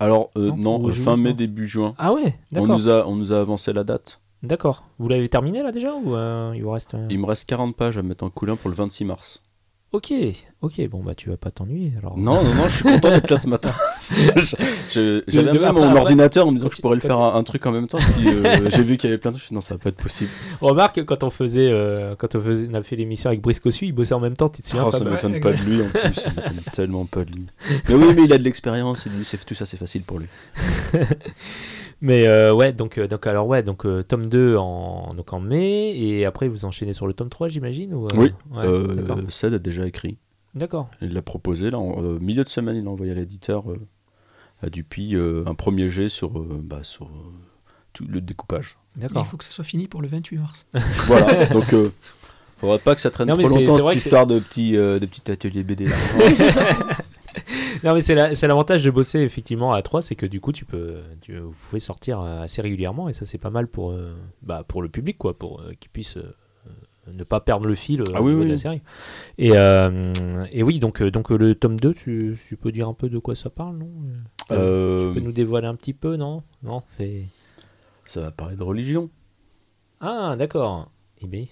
Alors euh, Non, euh, fin mai début juin. Ah ouais, On d'accord. nous a on nous a avancé la date. D'accord. Vous l'avez terminé là déjà ou euh, il vous reste euh, Il me reste 40 pages à mettre en couleur pour le 26 mars. Ok, ok, bon bah tu vas pas t'ennuyer alors. Non non non, je suis content d'être là ce matin. <laughs> J'avais après- mon ordinateur en me disant que je pourrais le faire un, un truc en même temps. Euh, <laughs> j'ai vu qu'il y avait plein de trucs. Non, ça va pas être possible. Remarque quand on faisait, euh, quand on faisait, on a fait l'émission avec Brice Cossu, il bossait en même temps. Tu te souviens Oh, Fab ça m'étonne pas de lui en plus. Ça m'étonne tellement pas de lui. Mais oui, mais il a de l'expérience et lui, c'est tout ça, c'est facile pour lui. <laughs> Mais euh, ouais, donc, euh, donc alors ouais, donc euh, tome 2 en donc en mai et après vous enchaînez sur le tome 3 j'imagine ou, euh, Oui, ouais, Euh. Ced a déjà écrit. D'accord. Il l'a proposé, là, en euh, milieu de semaine, il l'a envoyé à l'éditeur euh, à Dupuis euh, un premier jet sur, euh, bah, sur euh, tout le découpage. Il D'accord. faut que ça soit fini pour le 28 mars. <laughs> voilà, donc euh, faudra pas que ça traîne Non, trop longtemps cette histoire de petits, euh, de petits ateliers BD. là. <laughs> <laughs> Non mais c'est la- c'est l'avantage de bosser effectivement à 3, c'est que du coup tu peux, tu, vous pouvez sortir euh, assez régulièrement et ça c'est pas mal pour, euh, bah, pour le public quoi, pour euh, qu'il puisse euh, ne pas perdre le fil Ah au oui, niveau de la série. Et, euh, et oui donc, donc le tome 2, tu, tu peux dire un peu de quoi ça parle non? Euh, Tu peux nous dévoiler un petit peu non? Non c'est... ça va parler de religion. Ah d'accord. Eh bien,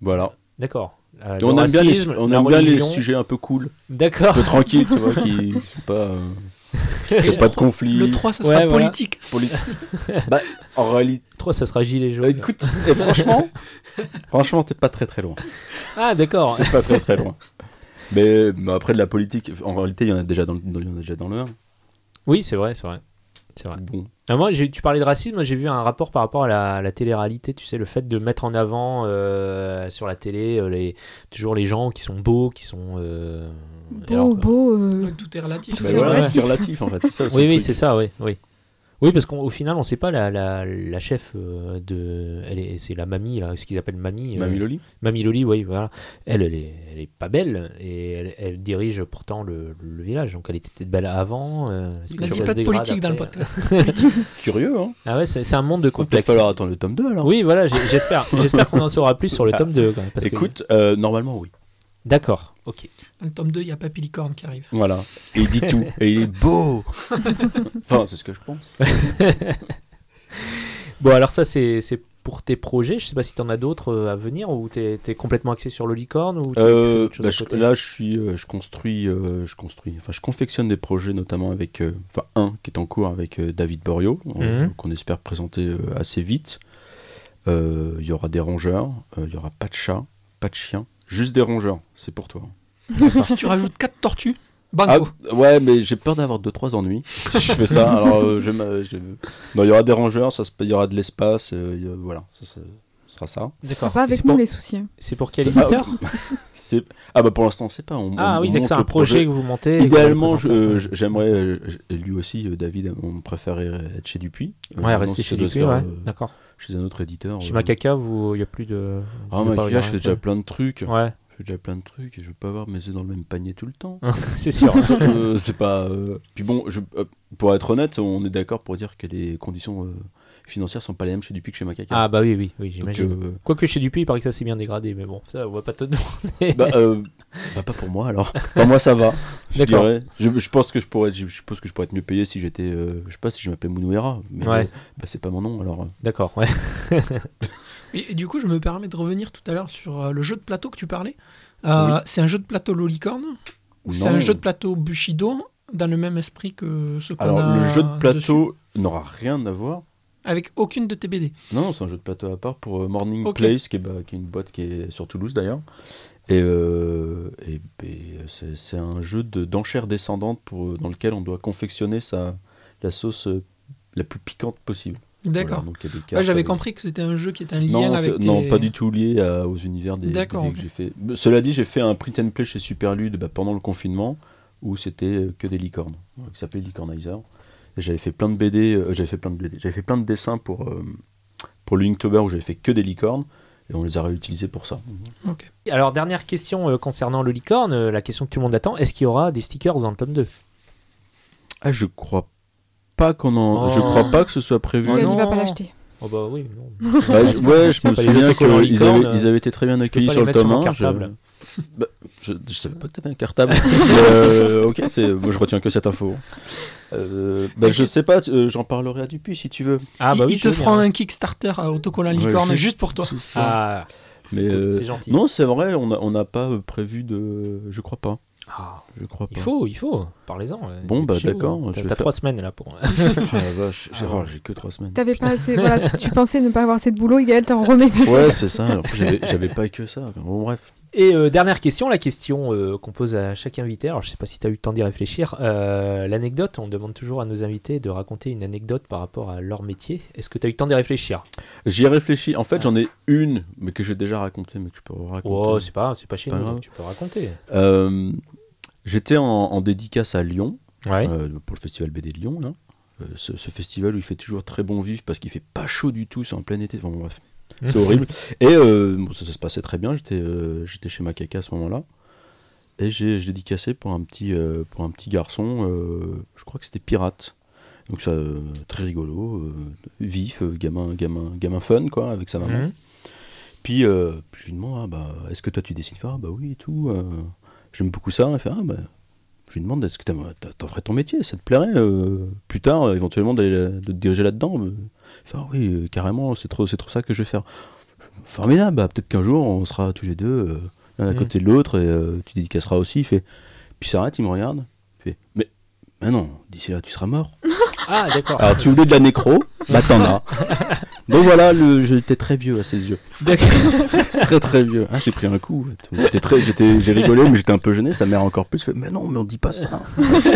Voilà. d'accord. Euh, le on aime bien, les, on aime bien les sujets un peu cool, D'accord. un peu tranquilles, tu vois, qui <laughs> sont pas, euh, pas de conflit. Le 3, ça Ouais, sera voilà. politique. poli- <laughs> bah, en réalité, 3 ça sera gilet jaune. euh, écoute, et franchement, <laughs> franchement, t'es pas très très loin. Ah d'accord. T'es pas très très loin. Mais, mais après de la politique, en réalité, il y en a déjà dans le, il y en a déjà dans le 1. Oui c'est vrai, c'est vrai. C'est vrai. Bon. Ah, moi, tu parlais de racisme, j'ai vu un rapport par rapport à la, la télé-réalité, tu sais, le fait de mettre en avant euh, sur la télé euh, les, toujours les gens qui sont beaux, qui sont... euh, Beau, alors que- beau. euh, Tout est relatif. Tout Bah est voilà, relatif. c'est relatif en fait. Ça, <laughs> Oui, oui, c'est ça, oui. Oui, oui parce qu'au final, on sait pas, la, la, la chef euh, de... elle est- C'est la mamie, là, ce qu'ils appellent mamie. euh, Mamie Loli Mamie Loli, oui, voilà. Elle, elle est, elle est pas belle et elle, elle dirige pourtant le, le village, donc elle était peut-être belle avant. euh, Il n'a pas de politique dans le podcast. <laughs> Curieux, hein Ah ouais, c'est c'est un monde de Il va complexe. falloir attendre le tome 2 alors. Oui, voilà, j'espère. J'espère qu'on en saura plus sur le tome 2. quand même, parce que- Écoute, euh, normalement oui. D'accord, ok. Dans le tome 2, il y a Papy Licorne qui arrive. Voilà. Et il dit tout. <laughs> Et il est beau. <laughs> enfin, c'est ce que je pense. <laughs> Bon, alors ça, c'est c'est pour tes projets. Je sais pas si tu en as d'autres euh, à venir ou tu es, complètement axé sur le licorne ou Euh, bah, je- là, je suis, euh, je construis, euh, je construis, enfin, je confectionne des projets, notamment avec, euh, enfin, un qui est en cours avec euh, David Borio, euh, Mhm. qu'on espère présenter euh, assez vite. Euh, Il y aura des rongeurs, euh, il y aura pas de chat, pas de chien, juste des rongeurs. C'est pour toi. si tu rajoutes 4 tortues, Ah, banco. ouais, mais j'ai peur d'avoir deux trois ennuis si je fais ça. Alors, euh, je m'a- je- non, il y aura des rongeurs, il y aura de l'espace, euh, voilà, ça, sera ça. D'accord. Pas avec c'est nous pour- les soucis. C'est pour quel Ah, éditeur <laughs> C'est ah bah pour l'instant sait pas. On, Ah on- oui, c'est un le projet que vous montez. Idéalement, euh, j'aimerais, euh, lui aussi, euh, David, on préférait être chez Dupuis. Euh, Ouais, rester chez Dupuis, ouais. euh, D'accord. Chez un autre éditeur. Chez Macaca, il n'y a plus de. Ah, vous Macaca, je fais déjà plein de trucs. Ouais, Je fais déjà plein de trucs et je veux pas avoir mes œufs dans le même panier tout le temps. <laughs> c'est sûr. <laughs> Euh, c'est pas. euh, Puis bon, je- euh, pour être honnête, on est d'accord pour dire que les conditions financières sont pas les mêmes chez Dupuis que chez Macaca. ah bah oui, oui, oui, j'imagine. euh, Quoique chez Dupuis, il paraît que ça s'est bien dégradé, mais bon, ça, on va pas te demander. bah, euh, bah, pas pour moi alors. <laughs> Enfin, moi ça va. Je D'accord. dirais. Je, je pense que je pourrais, être- je, je pense que je pourrais être mieux payé si j'étais, euh, je sais pas si je m'appelais Mounouera. Mais Ouais. bah, c'est pas mon nom alors. D'accord, ouais. <laughs> Et, du coup, je me permets de revenir tout à l'heure sur le jeu de plateau que tu parlais. Euh, C'est un jeu de plateau Lolicorne C'est Non. un jeu de plateau Bushido dans le même esprit que ce qu'on Alors, a le jeu de dessus, plateau n'aura rien à voir. Avec aucune de tes BD. Non, c'est un jeu de plateau à part pour euh, Morning Ok. Place, qui est, bah, qui est une boîte qui est sur Toulouse d'ailleurs. Et, euh, et, et c'est un jeu de- d'enchères descendantes pour, euh, dans lequel on doit confectionner sa, la sauce euh, la plus piquante possible. D'accord. Voilà, donc il y a des Ouais, J'avais avec- compris que c'était un jeu qui était un lien Non, avec tes... non, pas du tout lié à- aux univers des D'accord, BD ok. que j'ai fait. Cela dit, j'ai fait un print and play chez Superlude bah, pendant le confinement où c'était euh, que des licornes, euh, qui s'appelait Licornizer. J'avais fait plein de BD, euh, j'avais fait plein de BD, j'avais fait plein de dessins pour euh, pour le Inktober où j'avais fait que des licornes et on les a réutilisés pour ça. Alors, dernière question euh, concernant le licorne, euh, la question que tout le monde attend est-ce qu'il y aura des stickers dans le tome 2 Ah, je crois pas qu'on en, Oh. je crois pas que ce soit prévu. Il non. va pas l'acheter. Oh bah oui, non. Bah, je- ouais, je me souviens qu'ils avaient, ils avaient été très bien accueillis sur le tome mon 1. Je... cartable. Bah, je, je savais pas que t'avais un cartable. <laughs> Euh, ok, c'est, moi je retiens que cette info. Euh, bah, je sais pas, euh, j'en parlerai à Dupuis si tu veux. Ah bah oui, je te bien. un Kickstarter à autocollant Ouais, licorne juste- juste pour toi. Ah, c'est Mais, cool, euh, gentil. Non, c'est vrai, on n'a on n'a pas prévu de. Je crois pas. Ah, Je crois pas. il faut, il faut. Parlez-en. Bon, bah, dépêchez-vous. d'accord, T'as je vais t'as faire- trois semaines là pour. <laughs> Ah vache, j'ai Ah, oh, ouais. j'ai que trois semaines. T'avais pas assez. Voilà, si tu <laughs> pensais ne pas avoir assez de boulot, Gaël t'en remets. Ouais, c'est ça. J'avais pas que ça. Bon, bref. Et euh, dernière question, la question euh, qu'on pose à chaque invité. Alors, je sais pas si tu as eu le temps d'y réfléchir. Euh, L'anecdote, on demande toujours à nos invités de raconter une anecdote par rapport à leur métier. Est-ce que tu as eu le temps d'y réfléchir? J'y ai réfléchi. En fait, Ah. j'en ai une, mais que j'ai déjà racontée, mais que je peux raconter. Oh, c'est pas, c'est pas chez Pas nous, tu peux raconter. J'étais en, en dédicace à Lyon. Ouais. pour le festival BD de Lyon, là. Ce, ce festival où il fait toujours très bon vif parce qu'il fait pas chaud du tout, c'est en plein été. Bon, bref, c'est horrible. Et euh, bon, ça, ça se passait très bien. J'étais euh, j'étais chez Macaca à ce moment-là. Et j'ai dédicacé pour un petit, euh, pour un petit garçon, je crois que c'était Pirate. Donc ça, très rigolo, vif, gamin, gamin, gamin fun, quoi, avec sa maman. Mhm. Puis, je lui demande, ah, bah, est-ce que toi tu dessines Ah bah oui et tout. J'aime beaucoup ça. Elle fait, ah bah, je lui demande, est-ce que t'en ferais ton métier? Ça te plairait plus tard, éventuellement, d'aller de te diriger là-dedans Ah oui, euh, carrément, c'est trop, trop ça que je vais faire. Formidable, bah, peut-être qu'un jour on sera tous les deux euh, l'un à Mhm. côté de l'autre et euh, tu dédicaceras aussi. Il fait, puis s'arrête, il me regarde. Il fait, mais, mais non, d'ici là tu seras mort. <laughs> Ah, d'accord. Alors tu voulais de la nécro, bah t'en as. Donc voilà, j'étais très vieux à ses yeux. <laughs> très très vieux. Ah, j'ai pris un coup. J'ai rigolé, mais j'étais un peu gêné. Sa mère encore plus. Fait, mais non, mais on dit pas ça.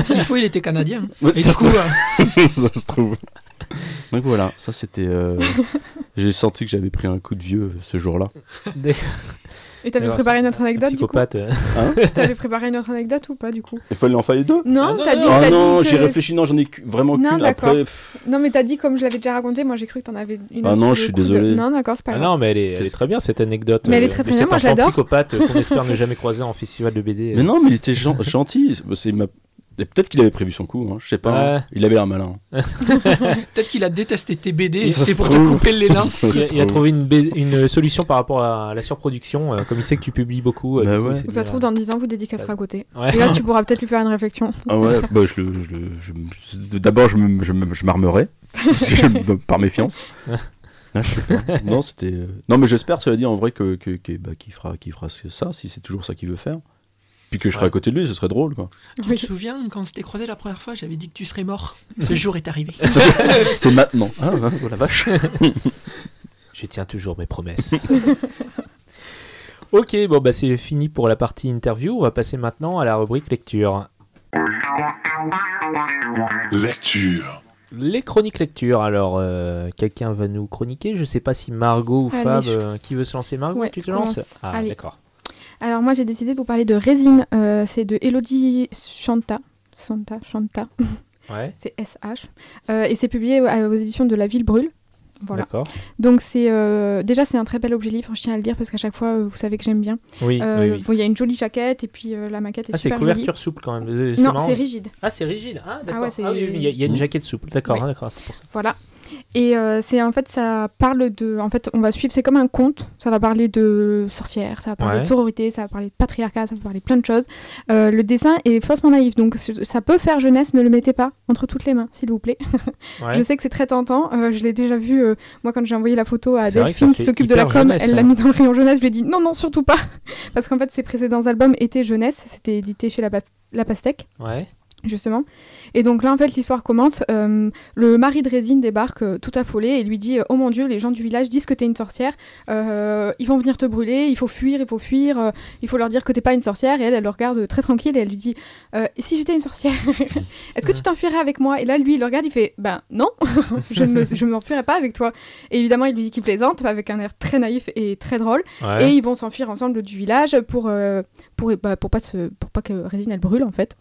S'il faut, il était canadien. Ouais, Et ça du se coup, <laughs> ça se trouve. Donc voilà, ça c'était. euh, <laughs> J'ai senti que j'avais pris un coup de vieux ce jour-là. <laughs> Et t'avais préparé notre anecdote du coup Psychopathe. euh. <laughs> T'avais préparé une autre anecdote ou pas du coup Il fallait en faire deux. Non, Ah non, t'as dit. Ah t'as non, dit j'ai réfléchi. Non, j'en ai qu'une- vraiment Non, qu'une. d'accord. Après, pff, Non, mais t'as dit comme je l'avais déjà raconté, moi j'ai cru que t'en avais une. Ah autre non, je suis de- désolé. Non, d'accord, c'est pas Ah grave. non, mais elle est, elle est très bien cette anecdote. Mais elle est euh, très, très bien, moi, je l'adore. psychopathe euh, qu'on espère ne jamais croiser en festival de BD. mais non, mais il était gen- gentil. C'est- ma- Peut-être qu'il avait prévu son coup. Hein, je sais pas. hein. Ouais. Il avait l'air malin. <laughs> peut-être qu'il a détesté tes BD et c'était pour te couper <laughs> se Il a, il a trouve. trouvé une, B- une solution par rapport à la surproduction, euh, comme il sait que tu publies beaucoup. euh, Bah coup, ouais. Ou ça se trouve, dans 10 ans, vous dédicacerez à côté. Ouais. Et là, <laughs> tu pourras peut-être lui faire une réflexion. Ah ouais, bah je le. je le- je- D'abord, je me- je me- je m'armerai. Par méfiance. Ah. Non, c'était. euh, Non, mais j'espère, cela dit, en vrai, que, que, que- bah, qu'il fera, qu'il fera ça, si c'est toujours ça qu'il veut faire. Puis que je serai Ouais. à côté de lui, ce serait drôle, quoi. Tu Oui. te souviens quand on s'était croisé la première fois, j'avais dit que tu serais mort. <laughs> Ce jour est arrivé. <laughs> c'est maintenant. Ah, ah, oh la vache. <laughs> Je tiens toujours mes promesses. ok, bon bah c'est fini pour la partie interview. On va passer maintenant à la rubrique lecture. Lecture. Les chroniques lecture. Alors, euh, quelqu'un va nous chroniquer. Je sais pas si Margot ou Allez, Fab, je- euh, qui veut se lancer. Margot, Ouais, tu te lances commence. Ah, d'accord. Alors, moi j'ai décidé de vous parler de Résine. Euh, c'est de Elodie Chanta. Chanta, Chanta. Ouais, <laughs> C'est SH. Euh, et c'est publié aux éditions de La Ville Brûle. Voilà. d'accord. Donc c'est euh, déjà c'est un très bel objet livre, je tiens à le dire parce qu'à chaque fois euh, vous savez que j'aime bien. Oui, Euh, oui, oui. bon, il y a une jolie jaquette et puis la maquette est Ah, c'est super jolie. couverture souple quand même. Non, c'est rigide. Ah, c'est rigide. Ah, d'accord. ouais, c'est- Ah oui, oui, il y, a- il y a une jaquette souple. D'accord, hein, d'accord, c'est pour ça. Voilà. Et euh, c'est en fait, ça parle de. En fait, on va suivre, c'est comme un conte. Ça va parler de sorcières, ça va parler Ouais. de sororité, ça va parler de patriarcat, ça va parler de plein de choses. Euh, le dessin est faussement naïf, donc ça peut faire jeunesse, ne le mettez pas entre toutes les mains, s'il vous plaît. <laughs> Ouais. Je sais que c'est très tentant. euh, je l'ai déjà vu, moi, quand j'ai envoyé la photo à Delphine qui s'occupe de la com, jeunesse, elle l'a hein. mis dans le rayon jeunesse. Je lui ai dit non, non, surtout pas. <laughs> Parce qu'en fait, ses précédents albums étaient jeunesse. C'était édité chez la, la Pastèque Ouais. justement. Et donc là, en fait, l'histoire commence. euh, le mari de Résine débarque euh, tout affolé et lui dit euh, Oh mon Dieu, les gens du village disent que t'es une sorcière. euh, ils vont venir te brûler. Il faut fuir, il faut fuir. il faut leur dire que t'es pas une sorcière. Et elle, elle le regarde très tranquille et elle lui dit si j'étais une sorcière <laughs> Est-ce que tu t'enfuirais avec moi? Et là, lui, il le regarde. Il fait Ben non, <laughs> je ne me- je ne m'enfuirais pas avec toi. Et évidemment, il lui dit qu'il plaisante avec un air très naïf et très drôle. Ouais. Et ils vont s'enfuir ensemble du village pour, pour, bah, pour, pas se, pour pas que Résine elle brûle en fait.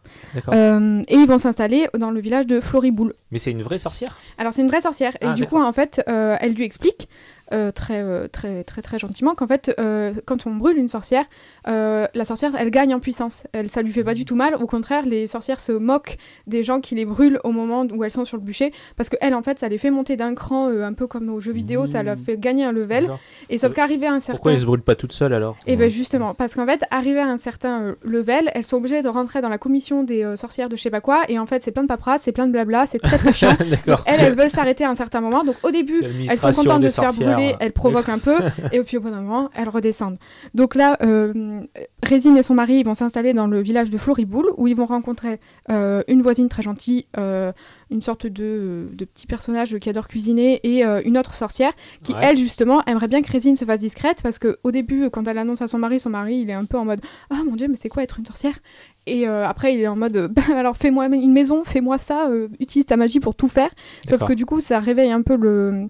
Et ils vont s'installer dans le village de Floriboule. Mais c'est une vraie sorcière? Alors c'est une vraie sorcière. Et Ah, du coup en fait euh, elle lui explique euh, très, euh, très très très gentiment qu'en fait euh, quand on brûle une sorcière, la sorcière elle gagne en puissance. Elle, ça lui fait pas du tout mal. Au contraire les sorcières se moquent des gens qui les brûlent au moment où elles sont sur le bûcher parce que elle en fait ça les fait monter d'un cran un peu comme aux jeux vidéo, ça leur fait gagner un level. Et sauf qu'arriver à un certain Pourquoi elle se brûle pas toute seule alors et ben justement, parce qu'en fait, arrivé à un certain level, elles sont obligées de rentrer dans la commission des sorcières de je sais pas quoi, et en fait, c'est plein de paperasse, c'est plein de blabla, c'est très très chiant. <laughs> Elles, elles veulent s'arrêter à un certain moment, donc au début, elles sont contentes de se faire sorcières. Brûler, elles provoquent un peu, <laughs> et puis au bout d'un moment, elles redescendent. Donc là, euh, Résine et son mari ils vont s'installer dans le village de Floriboule, où ils vont rencontrer euh, une voisine très gentille, euh, une sorte de, de petit personnage qui adore cuisiner, et une autre sorcière qui, Ouais. elle, justement, aimerait bien que Résine se fasse discrète, parce que au début, quand elle annonce à son mari, son mari, il est un peu en mode Ah mon dieu, mais c'est quoi être une sorcière? Et euh, après, il est en mode <laughs> Bah, Alors fais-moi une maison, fais-moi ça, euh, utilise ta magie pour tout faire. Sauf que du coup, ça réveille un peu le.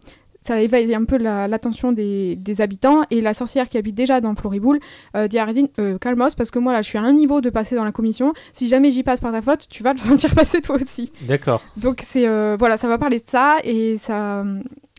Ça éveille un peu la- l'attention des, des habitants et la sorcière qui habite déjà dans Floriboule euh, dit à Résine euh, calmos parce que moi là je suis à un niveau de passer dans la commission si jamais j'y passe par ta faute tu vas le <laughs> sentir passer toi aussi D'accord. donc c'est euh, voilà, ça va parler de ça et ça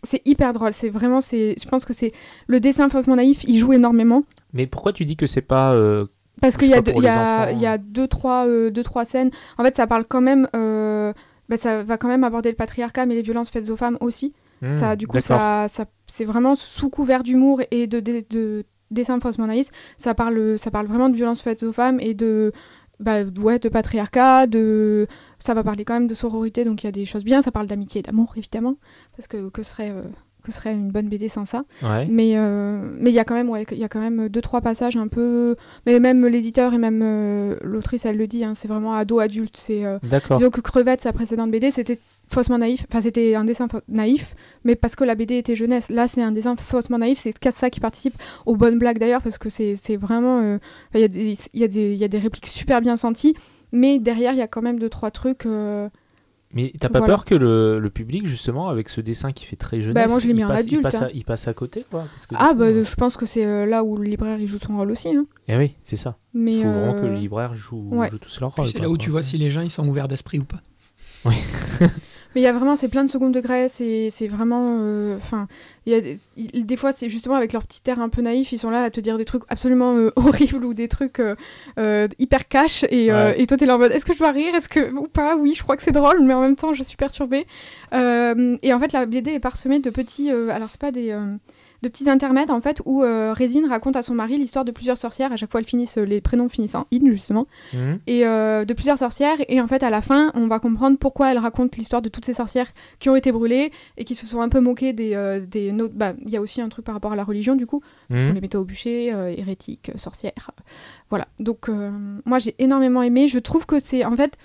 c'est hyper drôle. C'est vraiment c'est je pense que c'est le dessin faussement naïf, il joue énormément Mais pourquoi tu dis que c'est pas euh, parce qu'il y a deux- y a y a deux trois deux trois scènes. En fait, ça parle quand même bah, ça va quand même aborder le patriarcat mais les violences faites aux femmes aussi. Hmm, ça du coup ça c'est vraiment sous couvert d'humour et de, de, de dessin faussement naïf, ça parle ça parle vraiment de violences faites aux femmes et de bah, ouais, de patriarcat, de ça va parler quand même de sororité, donc il y a des choses bien. Ça parle d'amitié et d'amour, évidemment, parce que que serait euh, que serait une bonne BD sans ça. Ouais. Mais euh, mais il y a quand même ouais, il y a quand même deux trois passages un peu. Mais même l'éditeur et même euh, l'autrice, elle le dit, hein, c'est vraiment ado adulte. C'est euh, disons que Crevette, sa précédente BD, c'était faussement naïf. Enfin, c'était un dessin naïf, mais parce que la BD était jeunesse. Là, c'est un dessin faussement naïf. C'est ça qui participe aux bonnes blagues d'ailleurs, parce que c'est c'est vraiment. Il y, a des- il y, a des- il y a des répliques super bien senties, mais derrière, il y a quand même deux, trois trucs. Mais t'as pas Voilà. peur que le, le public, justement, avec ce dessin qui fait très jeunesse, Bah, moi, je l'ai il mis passe, il passe, hein. à, il passe à côté, quoi parce que du Ah, bah, euh, je pense que c'est euh, là où le libraire il joue son rôle aussi. hein. eh oui, c'est ça. Mais, Il faut vraiment que euh, le libraire joue, ouais. joue tous leur Puis rôle. C'est là où quoi. tu vois si les gens ils sont ouverts d'esprit ou pas. <laughs> Mais il y a vraiment, c'est plein de second degré, c'est c'est vraiment. euh, Enfin, a des, des fois, c'est justement avec leur petit air un peu naïf, ils sont là à te dire des trucs absolument euh, <laughs> horribles ou des trucs euh, euh, hyper cash, et, euh, Ouais. et toi t'es là en mode est-ce que je dois rire, est-ce que. ou pas, oui, je crois que c'est drôle, mais en même temps, je suis perturbée. Euh, et en fait, la BD est parsemée de petits. euh, alors, c'est pas des. De petits intermèdes en fait où euh, Résine raconte à son mari l'histoire de plusieurs sorcières à chaque fois elles finissent euh, les prénoms finissent en in justement Mhm. et euh, de plusieurs sorcières. Et en fait, à la fin, on va comprendre pourquoi elle raconte l'histoire de toutes ces sorcières qui ont été brûlées et qui se sont un peu moquées des. euh, des no- bah, Il y a aussi un truc par rapport à la religion, du coup, parce qu'on Mhm. les mettait au bûcher, hérétiques, sorcières. Voilà. Donc, moi, j'ai énormément aimé. Je trouve que c'est. En fait.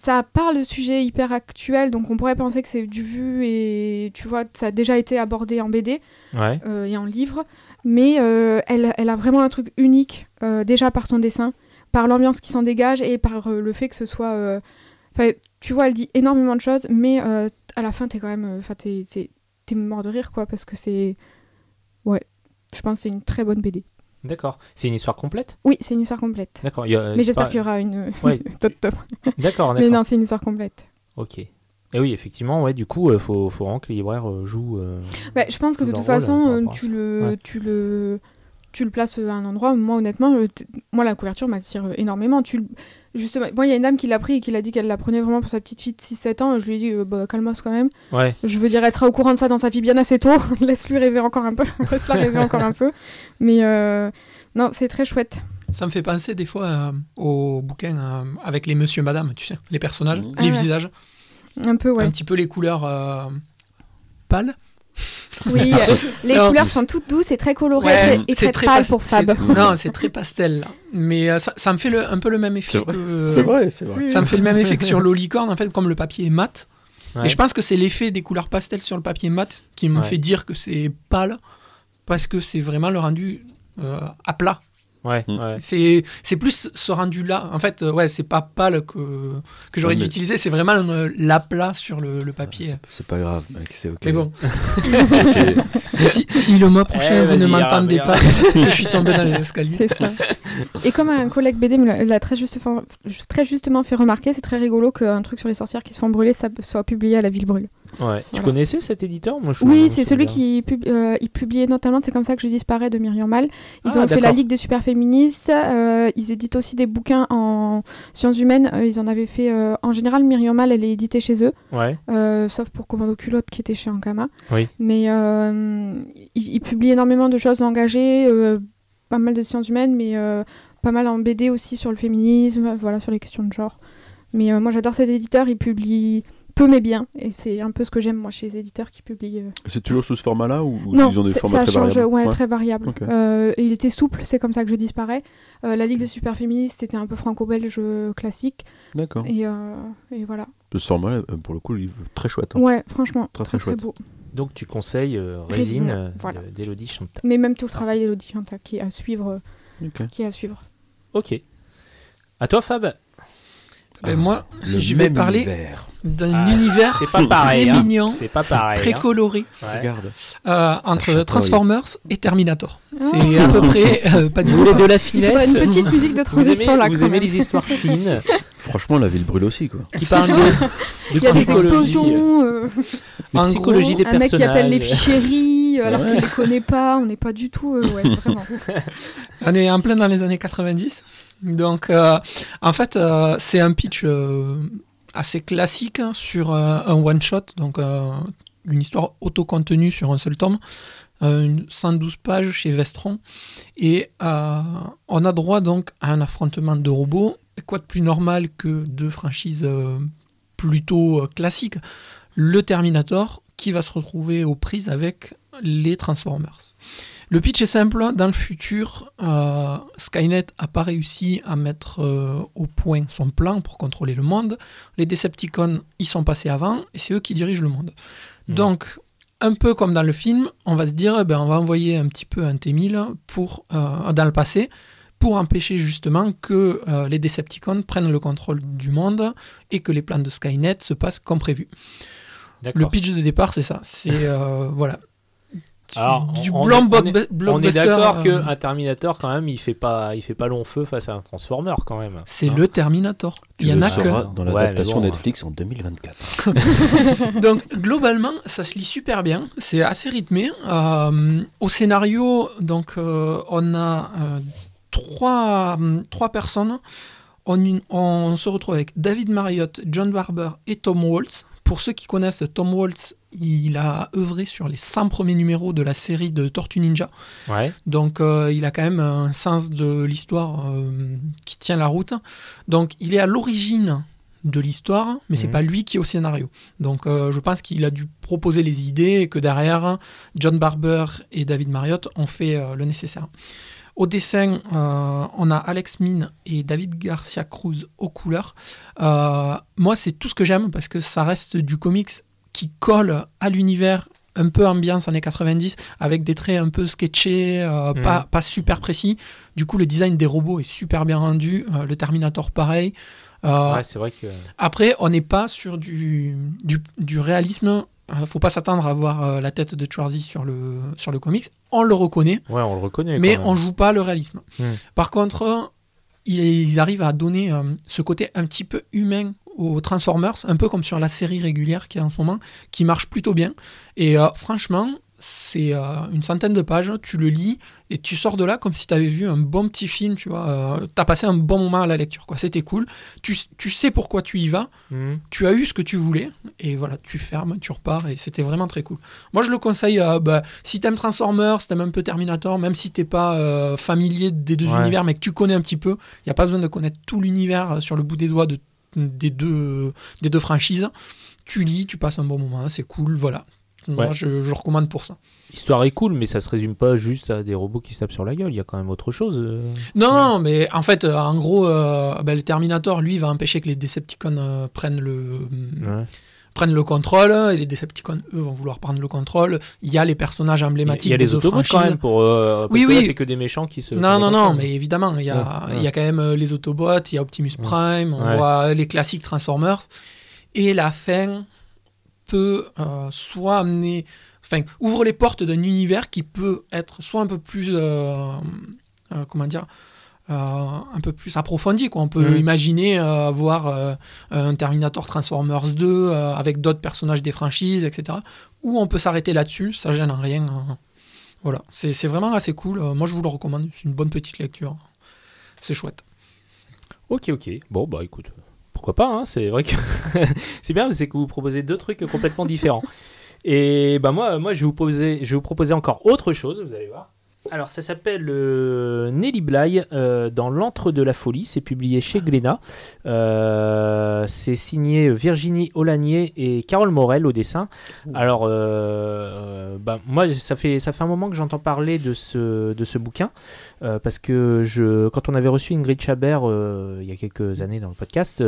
Ça parle de sujets hyper actuels, donc on pourrait penser que c'est du vu et tu vois, ça a déjà été abordé en BD Ouais. euh, et en livre, mais euh, elle, elle a vraiment un truc unique, euh, déjà par son dessin, par l'ambiance qui s'en dégage et par le fait que ce soit... tu vois, elle dit énormément de choses, mais à la fin, t'es quand même... Enfin, t'es, t'es- t'es mort de rire, quoi, parce que c'est... Ouais, je pense que c'est une très bonne BD. D'accord. C'est une histoire complète? Oui, c'est une histoire complète. D'accord. a- mais j'espère pas- qu'il y aura une... <laughs> Ouais. <laughs> top top. D'accord, Mais non, c'est une histoire complète. Ok. Et oui, effectivement, ouais, du coup, il faut, faut vraiment que les libraires euh, jouent. euh, Bah, je pense que de toute façon, euh, tu le, Ouais. tu le, tu le places euh, à un endroit. Moi, honnêtement, euh, moi, la couverture m'attire euh, énormément. Tu, justement, moi, il y a une dame qui l'a pris et qui l'a dit qu'elle la prenait vraiment pour sa petite fille de 6-7 ans. Je lui ai dit, euh, bah, calmos quand même. Ouais. Je veux dire, elle sera au courant de ça dans sa vie bien assez tôt. <laughs> Laisse-lui rêver encore un peu. <laughs> Laisse-la <laughs> rêver encore un peu. Mais euh, non, c'est très chouette. Ça me fait penser des fois euh, aux bouquins euh, avec les monsieur madame, tu sais, les personnages, Mhm. les Ah ouais. visages, Un peu, ouais. un petit peu les couleurs euh, pâles. Oui, euh, les Non. couleurs sont toutes douces et très colorées Ouais, et c'est très, pâles pas- pour Fab. <laughs> Non, c'est très pastel. là. Mais euh, ça, ça me fait le- un peu le même effet C'est vrai. que. C'est vrai, c'est vrai. Oui, Ça me fait le même effet que sur <laughs> l'olicorne, en fait, comme le papier est mat. Ouais. Et je pense que c'est l'effet des couleurs pastel sur le papier mat qui me Ouais. fait dire que c'est pâle, parce que c'est vraiment le rendu euh, à plat. Ouais, Mm. ouais. C'est c'est plus ce rendu-là. En fait, euh, ouais, c'est pas pâle que, que j'aurais Ouais, dû mais- utiliser, c'est vraiment l'aplat sur le, le papier. C'est- C'est pas grave, mec, c'est ok. Mais bon, <laughs> C'est ok. si, si le mois prochain Eh, vous ne m'entendez pas, c'est que je suis tombé dans les escaliers. C'est ça. Et comme un collègue BD me l'a- l'a très, juste fait- très justement fait remarquer, c'est très rigolo qu'un truc sur les sorcières qui se font brûler ça soit publié à la ville brûle. Ouais. Tu Voilà. connaissais cet éditeur Moi, je- Oui, c'est celui qui pub- euh, il publiait notamment C'est comme ça que je disparais de Myriam Mal. Ils Ah, ont fait la. Ligue des super féministes. euh, ils éditent aussi des bouquins en sciences humaines. euh, ils en avaient fait. en général, Myriam Mal, elle est éditée chez eux, Ouais. sauf pour Commando Culotte qui était chez Ankama. Oui. Mais ils, ils publient énormément de choses engagées, pas mal de sciences humaines, mais pas mal en BD aussi sur le féminisme, voilà, sur les questions de genre. Mais moi, j'adore cet éditeur. Il publie peu mais bien, et c'est un peu ce que j'aime moi chez les éditeurs qui publient. euh, C'est toujours sous ce format-là ou ou non, ils ont des formats ça très change, variables ouais, Ouais. très variable. Euh, il était souple, c'est comme ça que je disparais. Euh, la Ligue des super féministes, c'était un peu franco-belge classique. D'accord. Et, euh, et voilà. Ce format, pour le coup, le livre très chouette. hein. Ouais, franchement, Très, très très très, chouette. beau. Donc, tu conseilles euh, Résine, Résine euh, voilà. de- d'Élodie Chantal. Mais même tout le travail d'Elodie Chanta qui est à suivre. Ok. Qui est à suivre. Ok. À toi, Fab Ben, moi, je vais parler univers. D'un Ah, univers C'est pas pareil. très hein. mignon, C'est pas pareil. très hein. coloré, Ouais. Regarde. euh, entre. Transformers et Terminator. Ah. C'est à peu près <laughs> euh, pas du Vous tout. voulez de la finesse une petite musique de Vous transition aimez, là vous aimez les histoires fines <laughs> Franchement, la ville brûle aussi, quoi. qui parlent de, de Il y a des psychologie, explosions, euh, de psychologie des un mec qui appelle les personnages. ficheries euh, alors Ouais. qu'il les connaît pas. On n'est pas du tout. euh, ouais, vraiment. <laughs> On est en plein dans les années 90. Donc, euh, en fait, euh, c'est un pitch euh, assez classique hein, sur euh, un one-shot, donc euh, une histoire autocontenue sur un seul tome, euh, une 112 pages chez Vestron. Et euh, on a droit donc à un affrontement de robots. Quoi de plus normal que deux franchises euh, plutôt euh, classiques Le Terminator qui va se retrouver aux prises avec les Transformers. Le pitch est simple. Dans le futur, euh, Skynet n'a pas réussi à mettre euh, au point son plan pour contrôler le monde. Les Decepticons y sont passés avant et c'est eux qui dirigent le monde. Mhm. Donc, un peu comme dans le film, on va se dire, eh ben, on va envoyer un petit peu un T-1000 pour, euh, dans le passé pour empêcher justement que les Decepticons prennent le contrôle du monde et que les plans de Skynet se passent comme prévu. Le pitch de départ, c'est ça. C'est <laughs> euh, voilà. Alors, du on- blanc on est- on est- d'accord euh, qu'un Terminator, quand même, il fait pas, il fait pas long feu face à un Transformer, quand même. C'est Hein le Terminator. Tu Il y en a que. dans l'adaptation bon, Netflix en 2024. <laughs> Donc globalement, ça se lit super bien. C'est assez rythmé. Euh, au scénario, donc euh, on a euh, trois, trois personnes. On, on se retrouve avec David Marriott, John Barber et Tom Waltz. Pour ceux qui connaissent Tom Waltz, il a œuvré sur les 100 premiers numéros de la série de Tortue Ninja. Ouais. Donc euh, il a quand même un sens de l'histoire euh, qui tient la route. Donc il est à l'origine de l'histoire, mais c'est Mhm. pas lui qui est au scénario. Donc euh, je pense qu'il a dû proposer les idées et que derrière, John Barber et David Marriott ont fait le nécessaire. Au dessin, euh, on a Alex Min et David Garcia Cruz aux couleurs. Euh, moi, c'est tout ce que j'aime parce que ça reste du comics qui colle à l'univers un peu ambiance années 90 avec des traits un peu sketchés, euh, Mhm. pas, pas super précis. Du coup, le design des robots est super bien rendu. Euh, le Terminator, pareil. Euh, Ouais, c'est vrai que. après, on n'est pas sur du, du, du réalisme. Faut pas s'attendre à voir la tête de Schwarzy sur le, sur le comics. On le reconnaît, Ouais, on le reconnaît. mais on joue pas le réalisme. Hmm. Par contre, ils, ils arrivent à donner ce côté un petit peu humain aux Transformers, un peu comme sur la série régulière qui est en ce moment, qui marche plutôt bien. Et euh, franchement, c'est euh, une centaine de pages, tu le lis et tu sors de là comme si tu avais vu un bon petit film, tu vois. tu as passé un bon moment à la lecture, quoi. C'était cool. Tu, tu sais pourquoi tu y vas, Mhm. tu as eu ce que tu voulais et voilà, tu fermes, tu repars et c'était vraiment très cool. Moi, je le conseille à bah, si t'aimes Transformers, si t'aimes un peu Terminator, même si t'es pas euh, familier des deux Ouais. univers, mais que tu connais un petit peu, il n'y a pas besoin de connaître tout l'univers euh, sur le bout des doigts de, des, deux, des deux franchises. Tu lis, tu passes un bon moment, c'est cool, voilà. Moi, Ouais. je, je recommande pour ça. L'histoire est cool, mais ça se résume pas juste à des robots qui se tapent sur la gueule. Il y a quand même autre chose. euh. Non, non, mais en fait, euh, en gros, euh, bah, le Terminator, lui, va empêcher que les Decepticons euh, prennent le, Ouais. Prennent le contrôle et les Decepticons, eux, vont vouloir prendre le contrôle. Il y a les personnages emblématiques il y a des les Autobots quand même pour. euh, parce Oui, que oui. C'est que des méchants qui se. Non, non, non, mais évidemment, il y a, Ouais, ouais. il y a quand même euh, les Autobots, il y a Optimus Prime, on voit les classiques Transformers. Et la fin peut euh, soit amener. Enfin, ouvre les portes d'un univers qui peut être soit un peu plus. euh, euh, comment dire euh, un peu plus approfondi. Quoi. On peut imaginer euh, voir euh, un Terminator Transformers 2 euh, avec d'autres personnages des franchises, etc. Ou on peut s'arrêter là-dessus, ça gêne en rien. euh. Voilà, c'est vraiment assez cool. Euh, moi, je vous le recommande. C'est une bonne petite lecture. C'est chouette. Ok, ok. Bon, bah écoute, pourquoi pas, hein, c'est vrai que <laughs> c'est bien, c'est que vous proposez deux trucs complètement différents. Et bah moi, moi je, vais vous poser, je vais vous proposer encore autre chose, vous allez voir. Alors ça s'appelle euh, Nelly Bly euh, dans l'antre de la folie, c'est publié chez Glénat. Euh, c'est signé Virginie Olanier et Carole Morel au dessin. Alors bah, moi ça fait, ça fait un moment que j'entends parler de ce, de ce bouquin. Parce que je, quand on avait reçu Ingrid Chabert il y a quelques années dans le podcast,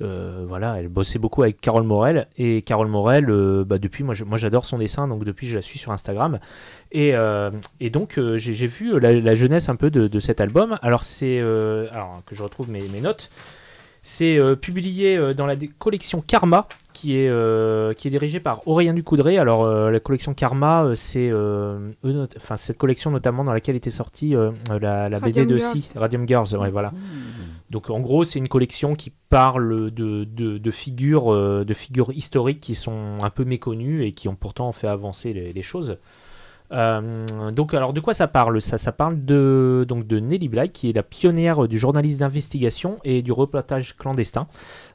voilà, elle bossait beaucoup avec Carole Morel et Carole Morel, bah, depuis moi, je- moi j'adore son dessin, donc depuis je la suis sur Instagram et, euh, et donc euh, j'ai vu la, la jeunesse un peu de, de cet album. Alors c'est, euh, alors que je retrouve mes, mes notes. C'est euh, publié euh, dans la collection Karma, qui est, euh, qui est dirigée par Aurélien Ducoudray. Alors, euh, la collection Karma, euh, c'est euh, enfin, cette collection notamment dans laquelle était sortie euh, la, la BD Radium de. Si, Radium Girls. Ouais, voilà. Donc, en gros, c'est une collection qui parle de, de, de figures, euh, de figures historiques qui sont un peu méconnues et qui ont pourtant fait avancer les, les choses. Euh, donc, alors de quoi ça parle ça, ça parle de, donc, de Nelly Bly, qui est la pionnière du journalisme d'investigation et du reportage clandestin.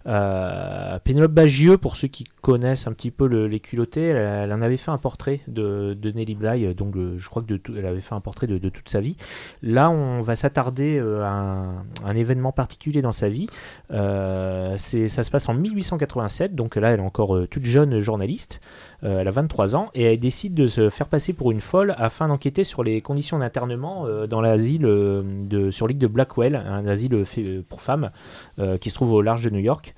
Euh, Pénélope Bagieux, pour ceux qui connaissent un petit peu le- les culottés, elle, en avait fait un portrait de, Nelly Bly, euh, donc le- je crois que avait fait un portrait de, toute sa vie. Là, on va s'attarder euh, à un, événement particulier dans sa vie. Euh, ça se passe en 1887, donc là, elle est encore euh, toute jeune journaliste. Euh, elle a 23 ans et elle décide de se faire passer pour une folle afin d'enquêter sur les conditions d'internement euh, dans l'asile euh, sur l'île de Blackwell, un asile fait- pour femmes euh, qui se trouve au large de New York.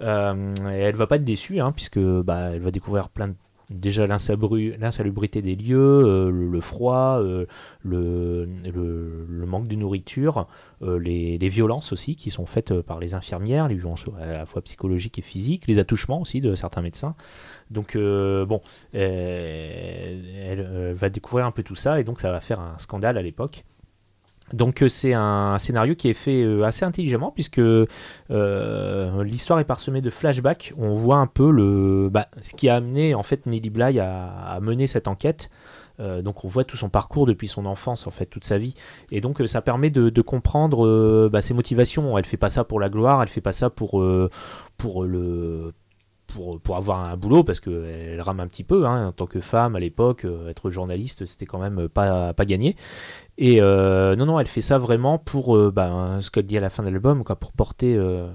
Euh, et elle va pas être déçue, hein, puisque bah, elle va découvrir déjà l'insalubrité des lieux, euh, le, froid, euh, le, manque de nourriture, euh, les, violences aussi qui sont faites euh, par les infirmières, les violences à la fois psychologiques et physiques, les attouchements aussi de certains médecins. Donc euh, bon, euh, elle, euh, va découvrir un peu tout ça et donc ça va faire un scandale à l'époque. Donc euh, c'est un scénario qui est fait euh, assez intelligemment puisque euh, l'histoire est parsemée de flashbacks. On voit un peu le, bah, ce qui a amené en fait Nelly Bly à, mener cette enquête. Donc on voit tout son parcours depuis son enfance en fait toute sa vie et donc ça permet de, comprendre bah, ses motivations. Elle fait pas ça pour la gloire, elle fait pas ça pour pour le pour, avoir un boulot parce qu'elle rame un petit peu hein, en tant que femme à l'époque euh, être journaliste c'était quand même pas, pas gagné et euh, non non elle fait ça vraiment pour euh, bah, ce qu'elle dit à la fin de l'album quoi, pour porter euh,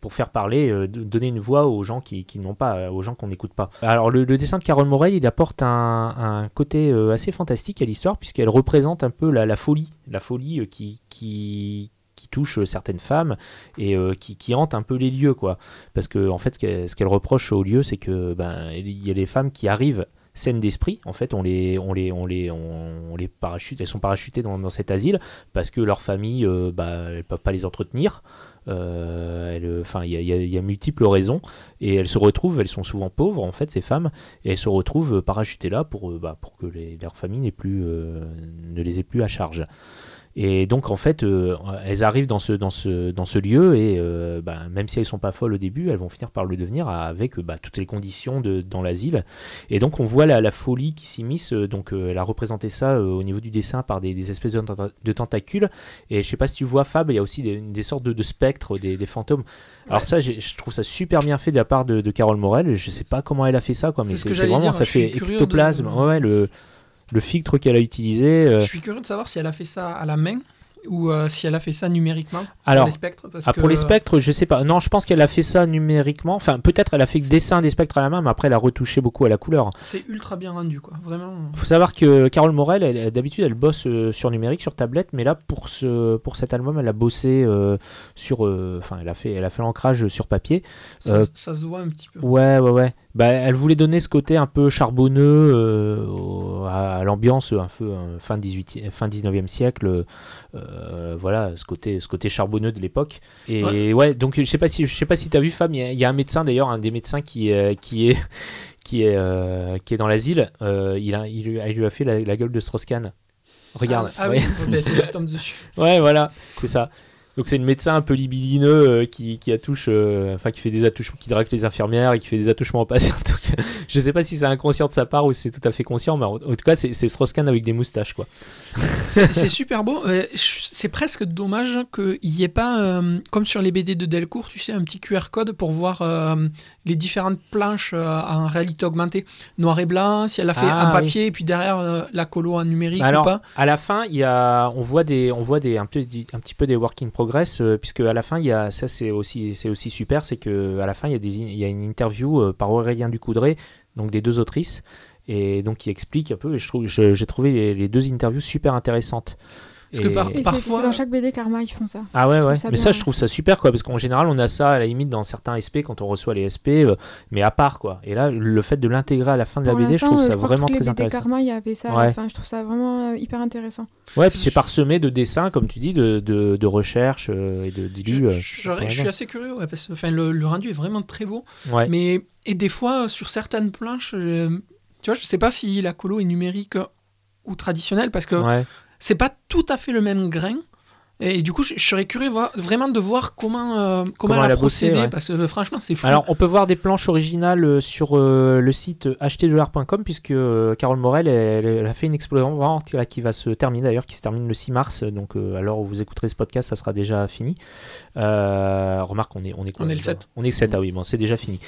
pour faire parler, euh, donner une voix aux gens qui, qui n'ont pas, euh, aux gens qu'on n'écoute pas. Alors le, dessin de Carole Morel, il apporte un, côté euh, assez fantastique à l'histoire puisqu'elle représente un peu la, folie, la folie euh, qui, qui touche euh, certaines femmes et euh, qui, qui hante un peu les lieux quoi. Parce que en fait, ce qu'elle, reproche aux lieux, c'est que ben il y a les femmes qui arrivent saines d'esprit. En fait, on les, on les, on les, on, les parachute, elles sont parachutées dans, dans cet asile parce que leur famille, euh, bah, elles peuvent pas les entretenir. Euh, Enfin, il y a, multiples raisons et elles se retrouvent, elles sont souvent pauvres en fait ces femmes et elles se retrouvent parachutées là pour, bah, pour que leur famille plus, ne les ait plus à charge. Et donc en fait, euh, elles arrivent dans ce, dans ce, dans ce lieu et euh, bah, même si elles sont pas folles au début, elles vont finir par le devenir avec bah, toutes les conditions de, dans l'asile. Et donc on voit la, la folie qui s'immisce. Donc euh, elle a représenté ça au niveau du dessin par des, des espèces de, tenta- de tentacules. Et je sais pas si tu vois Fab, il y a aussi des, des sortes de, de spectres, des, des fantômes. Alors ça, je trouve ça super bien fait de la part de, Carole Morel. Je sais pas comment elle a fait ça, quoi, mais C'est vraiment dire, ça fait ectoplasme. ouais, le, le filtre qu'elle a utilisé. euh, Je suis curieux de savoir si elle a fait ça à la main ou euh, si elle a fait ça numériquement pour Alors, les spectres. Parce Ah, que, pour les spectres, je sais pas. Non, je pense qu'elle a fait ça numériquement. Enfin, peut-être elle a fait le dessin des spectres à la main, mais après elle a retouché beaucoup à la couleur. C'est ultra bien rendu, quoi. Vraiment. faut savoir que Carole Morel, elle- d'habitude, elle bosse euh, sur numérique, sur tablette, mais là, pour, ce, pour cet album, elle a bossé euh, sur. euh, Enfin, elle a fait, elle a fait l'ancrage sur papier. Ça, ça se voit un petit peu. Ouais, ouais, ouais. Bah, elle voulait donner ce côté un peu charbonneux euh, au- à, à l'ambiance un peu euh, fin, 18, fin 19e siècle. euh, voilà, ce côté, ce côté charbonneux de l'époque. Et ouais. Ouais. donc je sais pas si je sais pas si t'as vu Femme, il y, a- il y a un médecin d'ailleurs, un des médecins qui, euh, qui est <laughs> qui est qui est dans l'asile. il, a, il, lui a, il lui a fait la, la gueule de Strauss-Kahn. Regarde. Ah, ah ouais. oui, je tombe dessus. <laughs> Ouais, voilà, c'est ça. Donc c'est une médecin un peu libidineux euh, qui, qui attouche, euh, enfin qui fait des attouchements, qui drague les infirmières et qui fait des attouchements au patient. <laughs> Donc, je sais pas si c'est inconscient de sa part ou si c'est tout à fait conscient, mais en, en tout cas c'est c'est Strauss-Kahn avec des moustaches quoi. <laughs> C'est c'est super beau. Euh, C'est presque dommage qu'il n'y ait pas, euh, comme sur les BD de Delcourt, tu sais, un petit QR code pour voir euh, les différentes planches en réalité augmentée. Noir et blanc, si elle a fait Ah, un papier, et puis derrière euh, la colo en numérique Alors, ou pas. à la fin, il y a, on voit des, on voit des, un, peu, un petit peu des work in progress, euh, puisque à la fin, il y a, ça c'est aussi, c'est aussi super, c'est que à la fin, il y a des, il y a une interview euh, par Aurélien Ducoudray, donc des deux autrices, et donc qui explique un peu. Et je trouve, j'ai trouvé les deux interviews super intéressantes. Parce que Et- par- Parfois- dans chaque BD Karma, ils font ça. Ah ouais, ouais. ça mais bien, ça, je trouve ça super, quoi, parce qu'en général, on a ça à la limite dans certains SP quand on reçoit les SP, euh, mais à part, quoi. Et là, le fait de l'intégrer à la fin de la Pour BD, je trouve euh, ça crois que vraiment toutes les très BD intéressant. Karma, il y avait ça à Ouais. la fin. Je trouve ça vraiment euh, hyper intéressant. Ouais, puis c'est parsemé de dessins, comme tu dis, de, de, de recherches euh, et de d'illus. Je, suis assez curieux, ouais, parce que enfin, le, le rendu est vraiment très beau. ouais. Mais, et des fois, sur certaines planches, tu vois, je sais pas si la colo est numérique ou traditionnelle, parce que Ouais. C'est pas tout à fait le même grain. Et du coup, je, je serais curieux voir- vraiment de voir comment, euh, comment, Comment elle elle a a bossé, procédé, ouais. parce que franchement, c'est fou. Alors, on peut voir des planches originales euh, sur euh, le site acheterdelart.com, puisque Carole Morel, elle, elle a fait une explosion qui, va se terminer d'ailleurs, qui se termine le 6 mars. Donc, alors où vous écouterez ce podcast, ça sera déjà fini. Remarque, on est, on est On est le déjà 7. On est le 7, ah oui, bon, c'est déjà fini.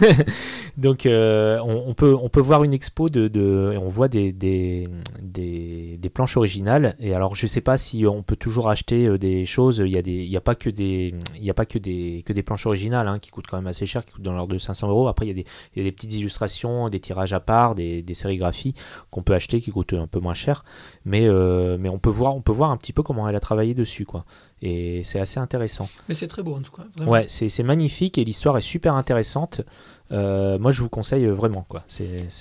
<laughs> donc, on, on peut, on peut voir une expo de, de et on voit des, des, des, des planches originales. Et alors, je sais pas si on peut toujours acheter euh, des choses. Il y a des, il y a pas que des, il y a pas que des, que des planches originales hein, qui coûtent quand même assez cher, qui coûtent dans l'ordre de 500 euros. Après, il y a des, il y a des petites illustrations, des tirages à part, des, des sérigraphies qu'on peut acheter qui coûtent un peu moins cher. Mais, euh, mais on peut voir, on peut voir un petit peu comment elle a travaillé dessus, quoi. Et c'est assez intéressant. Mais c'est très beau en tout cas. Vraiment. Ouais, c'est c'est magnifique et l'histoire est super intéressante. Euh, moi, je vous conseille vraiment, quoi.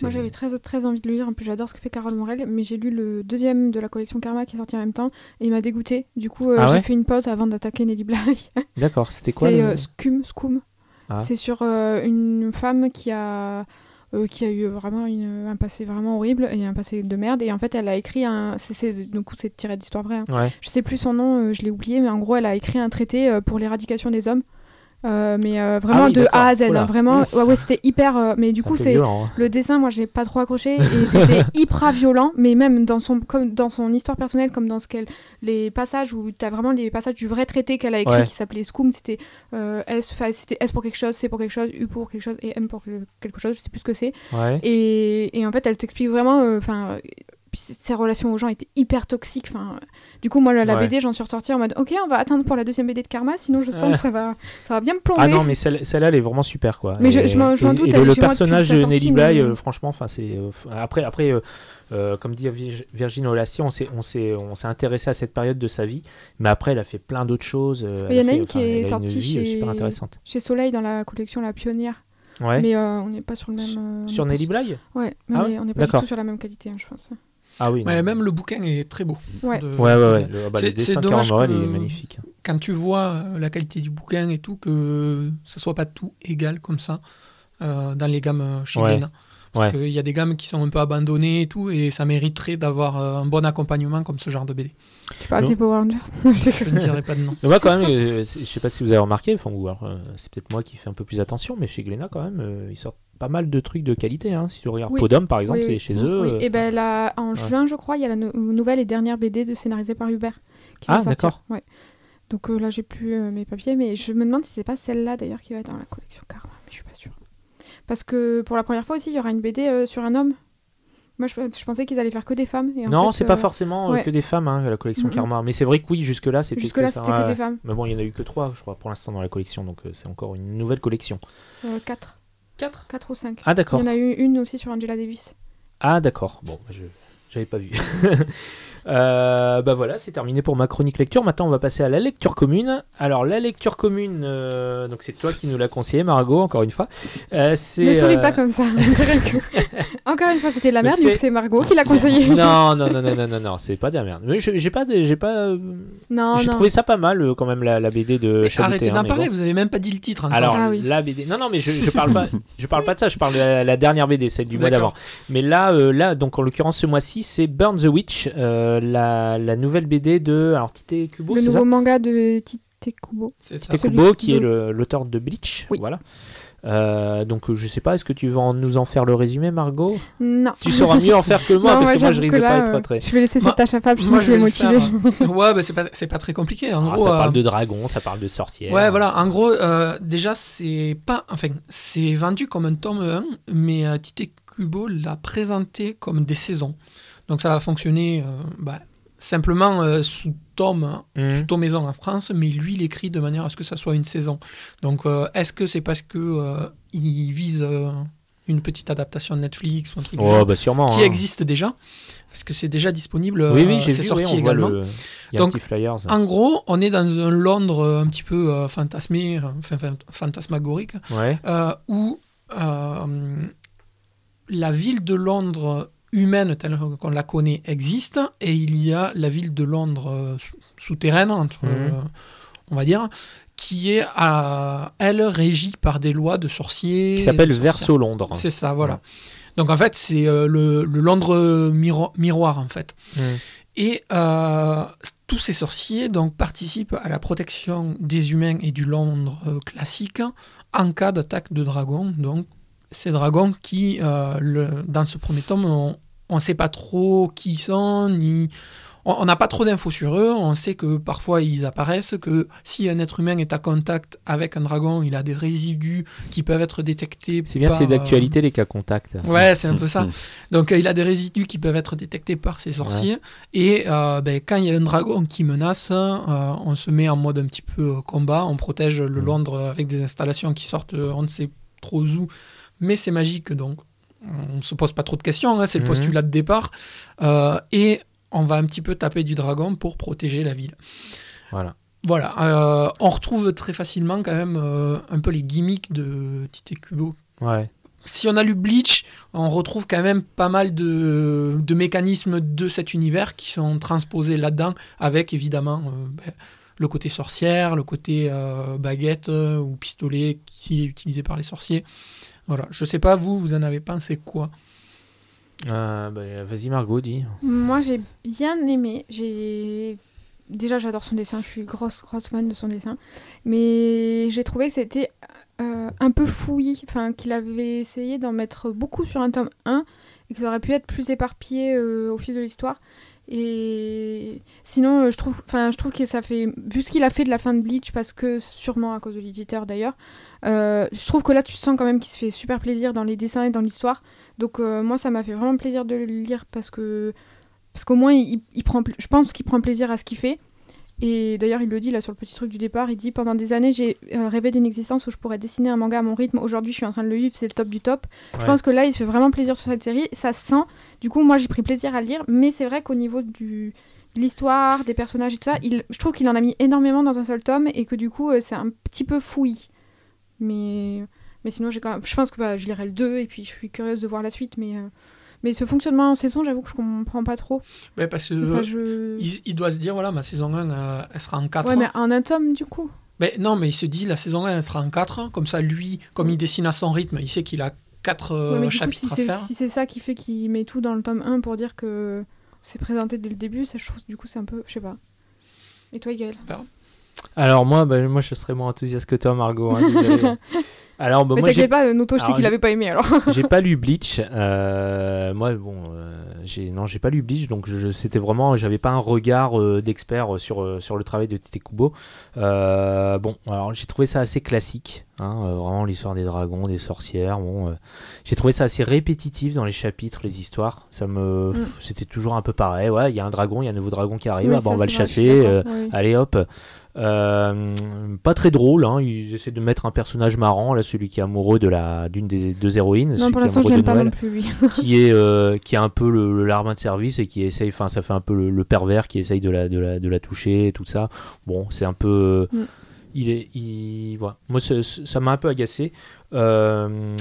Moi, j'avais très, très envie de le lire. En plus, j'adore ce que fait Carole Morel. Mais j'ai lu le deuxième de la collection Karma qui est sorti en même temps. Et il m'a dégoûté. Du coup, euh, Ah j'ai fait une pause avant d'attaquer Nelly Bly. <laughs> D'accord. C'était quoi C'est le... euh, Scum. Scum. Ah. C'est sur euh, une femme qui a, euh, qui a eu vraiment une- un passé vraiment horrible et un passé de merde. Et en fait, elle a écrit un. c'est- coup, c'est tiré d'histoire vraie. hein. Ouais. Je sais plus son nom, euh, je l'ai oublié, mais en gros, elle a écrit un traité euh, pour l'éradication des hommes. Euh, mais euh, vraiment Ah oui, de A à Z, hein, vraiment. Ouais, ouais, c'était hyper. euh, mais du coup, c'est hein. le dessin. Moi, j'ai pas trop accroché et c'était <laughs> hyper violent. Mais même dans son, comme dans son histoire personnelle, comme dans ce qu'elle, les passages où t'as vraiment les passages du vrai traité qu'elle a écrit, Ouais. qui s'appelait Scum, c'était S, c'était S pour quelque chose, C pour quelque chose, U pour quelque chose et M pour que- quelque chose. Je sais plus ce que c'est. Ouais. Et, et en fait, elle t'explique vraiment. Enfin. Puis ses relations aux gens étaient hyper toxiques. Enfin, du coup, moi, la, la Ouais. BD, j'en suis ressortie en mode Ok, on va attendre pour la deuxième BD de Karma, sinon je sens Ouais. que ça va, ça va bien me plomber. Ah non, mais celle- celle-là, elle est vraiment super, quoi. Mais je- Et- je m'en- je m'en et- doute, et elle le, le personnage de sa Nelly Bly, mais- euh, franchement, enfin, c'est euh, après, après, euh, comme dit Virg- Virginie Olassi, on s'est, intéressé à cette période de sa vie, mais après, elle a fait plein d'autres choses. Il y en a une qui est sortie chez- super intéressante. Chez Soleil, dans la collection La Pionnière. Ouais. Mais on n'est pas sur le même. Sur Nelly Bly? Ouais, mais Ah on ouais? on n'est pas du tout sur la même qualité, hein, je pense. Ah oui. Même le bouquin est très beau. Ouais. De- Ouais, ouais, ouais. Le, bah, C'est- le dessin de Karen dommage Morel, que- il est magnifique. Quand tu vois euh, la qualité du bouquin et tout, que ça soit pas tout égal comme ça euh, dans les gammes euh, chez Ouais. Glénat. Parce Ouais. qu'il y a des gammes qui sont un peu abandonnées et tout, et ça mériterait d'avoir un bon accompagnement comme ce genre de BD. Tu parles des Power Rangers <laughs> Je ne dirais pas de nom. Mais moi, quand même, euh, je sais pas si vous avez remarqué, enfin, ou alors euh, c'est peut-être moi qui fais un peu plus attention, mais chez Glénat, quand même, ils sortent pas mal de trucs de qualité. Hein. Si tu regardes Oui. Podum, par exemple, Oui, c'est oui. chez eux. Oui, euh, et ben là, en juin, je crois, il y a la no- nouvelle et dernière BD de scénarisée par Hubert. Qui Ah, d'accord. Ouais. Donc euh, là, j'ai plus euh, mes papiers, mais je me demande si c'est pas celle-là d'ailleurs qui va être dans la collection Karma, mais je suis pas sûre. Parce que pour la première fois aussi, il y aura une BD euh, sur un homme. Moi, je, je pensais qu'ils allaient faire que des femmes. Et en non, c'est pas forcément ouais. que des femmes, hein, la collection Mhm. Karma. Mais c'est vrai que oui, jusque-là, c'était Jusque-là, que ça. que des femmes. Mais bon, il y en a eu que trois, je crois, pour l'instant dans la collection, donc c'est encore une nouvelle collection. Euh, 4. 4 4 ou 5. Ah, Il d'accord. y en a eu une aussi sur Angela Davis. Ah, d'accord. Bon, je j'avais pas vu. <laughs> Euh, bah voilà, c'est terminé pour ma chronique lecture. Maintenant, on va passer à la lecture commune. Alors, la lecture commune, euh, donc c'est toi qui nous l'as conseillé, Margot, encore une fois. Euh, c'est, Ne souris euh, pas comme ça. <laughs> <laughs> Encore une fois, c'était de la merde, que c'est Margot qui l'a conseillé. <laughs> Non, non, non, non, non, non, non, c'est pas de la merde. Mais j'ai pas, j'ai pas, euh, Non, j'ai trouvé ça pas mal euh, quand même la, la BD de Chabuté, arrêtez hein, d'en parler, bon. vous avez même pas dit le titre encore. Alors Ah oui. la BD, non non mais je, je parle pas, je parle pas de ça, je parle de la, la dernière BD, celle du mois d'avant. Mais là, euh, là donc en l'occurrence ce mois-ci, c'est Burn the Witch, euh, la, la nouvelle BD de alors Tite Kubo, Le c'est ça nouveau manga de Tite Kubo. Tite Kubo qui est l'auteur de Bleach, Oui. voilà. Euh, donc euh, je sais pas, est-ce que tu veux en- nous en faire le résumé, Margot? Non. Tu sauras mieux en faire que moi Non, parce ouais, que moi je risque que de pas là, être euh, très. Je vais laisser Moi- cette tâche à Fab, je Moi, suis je le motivé. faire. <laughs> ouais, bah, c'est pas, c'est pas très compliqué. En Ah, gros, ça parle euh, de dragons, ça parle de sorcières. Ouais, voilà. En gros, euh, déjà, c'est pas. Enfin, c'est vendu comme un tome 1, mais euh, Tite Kubo l'a présenté comme des saisons. Donc, ça va fonctionner euh, bah, simplement euh, sous hein, Mhm. sous tomaison en France, mais lui, il écrit de manière à ce que ça soit une saison. Donc, euh, est-ce que c'est parce que euh, il vise une petite adaptation de Netflix ou un truc Oh genre bah sûrement. qui hein. existe déjà? Parce que c'est déjà disponible. Oui oui, j'ai c'est vu. sorti oui, également. le- Donc. En gros, on est dans un Londres un petit peu fantasmé, enfin, fantasmagorique, Ouais. où la ville de Londres humaine telle qu'on la connaît existe, et il y a la ville de Londres euh, sou- souterraine, entre, Mhm. euh, on va dire, qui est, à, elle, régie par des lois de sorciers. Qui s'appelle. Verso Londres. C'est ça, voilà. Donc en fait, c'est euh, le, le Londres miro- miroir, en fait. Mhm. Et euh, tous ces sorciers donc, participent à la protection des humains et du Londres euh, classique en cas d'attaque de dragons. Donc, ces dragons qui, euh, le- dans ce premier tome, on ne sait pas trop qui ils sont, ni. On n'a pas trop d'infos sur eux. On sait que parfois ils apparaissent, que si un être humain est à contact avec un dragon, il a des résidus qui peuvent être détectés. C'est bien, par, c'est euh, d'actualité les cas contacts. Ouais, c'est un peu ça. <laughs> Donc euh, il a des résidus qui peuvent être détectés par ces sorciers. Et euh, ben, quand il y a un dragon qui menace, euh, on se met en mode un petit peu combat. On protège le Mm. Londres avec des installations qui sortent, on ne sait trop où, mais c'est magique donc. On ne se pose pas trop de questions, hein, c'est le Mhm. postulat de départ. Euh, et on va un petit peu taper du dragon pour protéger la ville. Voilà. Voilà, euh, on retrouve très facilement quand même euh, un peu les gimmicks de Tite Kubo Ouais. si on a lu Bleach, on retrouve quand même pas mal de, de mécanismes de cet univers qui sont transposés là-dedans, avec évidemment ben, le côté sorcière, le côté baguette ou pistolet qui est utilisé par les sorciers. Voilà, je sais pas, vous, vous en avez pensé quoi Euh, bah, Vas-y Margot, dis. Moi, j'ai bien aimé. J'ai déjà, j'adore son dessin. Je suis grosse, grosse fan de son dessin. Mais j'ai trouvé que c'était euh, un peu fouillis. Enfin, qu'il avait essayé d'en mettre beaucoup sur un tome 1 et que ça aurait pu être plus éparpillé euh, au fil de l'histoire. Et sinon, euh, je trouve, enfin, je trouve que ça fait, vu ce qu'il a fait de la fin de Bleach, parce que sûrement à cause de l'éditeur d'ailleurs, euh, je trouve que là, tu sens quand même qu'il se fait super plaisir dans les dessins et dans l'histoire. Donc euh, moi, ça m'a fait vraiment plaisir de le lire parce que parce qu'au moins, il, prend, je pense qu'il prend plaisir à ce qu'il fait. Et d'ailleurs, il le dit là sur le petit truc du départ, il dit pendant des années, j'ai euh, rêvé d'une existence où je pourrais dessiner un manga à mon rythme. Aujourd'hui, je suis en train de le vivre, c'est le top du top. Je pense que là, il se fait vraiment plaisir sur cette série. Ça se sent. Du coup, moi, j'ai pris plaisir à le lire. Mais c'est vrai qu'au niveau du de l'histoire, des personnages et tout ça, il, je trouve qu'il en a mis énormément dans un seul tome et que du coup, euh, c'est un petit peu fouillis. Mais, mais sinon, j'ai quand même, je pense que bah, je lirai le 2 et puis je suis curieuse de voir la suite. Mais, euh, mais ce fonctionnement en saison, j'avoue que je comprends pas trop. Ben, Parce que Enfin, je... il, il doit se dire, voilà, ma saison 1, euh, elle sera en 4. Ouais, mais en un tome, du coup. Ben, non, mais il se dit, la saison 1, elle sera en 4. Comme ça, lui, comme il dessine à son rythme, il sait qu'il a 4 Ouais, mais du coup, chapitres si à c'est faire. si c'est ça qui fait qu'il met tout dans le tome 1 pour dire que c'est présenté dès le début, ça, je trouve du coup c'est un peu. Je sais pas. Et toi, Gaël Alors moi, bah, moi je serais moins enthousiaste que toi, Margot. hein. <laughs> Alors bah, Mais t'inquiète pas, Noto, je sais qu'il avait pas aimé alors. <laughs> j'ai pas lu <laughs> Bleach. euh, moi, bon, euh, j'ai non, j'ai pas lu Bleach, donc je, c'était vraiment, j'avais pas un regard euh, d'expert sur sur le travail de Tite Kubo. Bon, alors j'ai trouvé ça assez classique, hein, vraiment l'histoire des dragons, des sorcières. Bon, j'ai trouvé ça assez répétitif dans les chapitres, les histoires. Ça me, Mm. c'était toujours un peu pareil. Ouais, il y a un dragon, il y a un nouveau dragon qui arrive. Oui, ah, bah, ça, on va le chasser. oui. Allez hop. Euh, pas très drôle, hein. ils essaient de mettre un personnage marrant, là, celui qui est amoureux de la d'une des deux héroïnes, Non, pour qui est l'instant, je l'aime pas non plus, lui. <laughs> qui est euh, qui est un peu le, le larbin de service et qui essaye, enfin ça fait un peu le, le pervers qui essaye de la de la de la toucher et tout ça. Bon, c'est un peu, Mm. il est, il, voilà. Moi, ça m'a un peu agacé. Euh,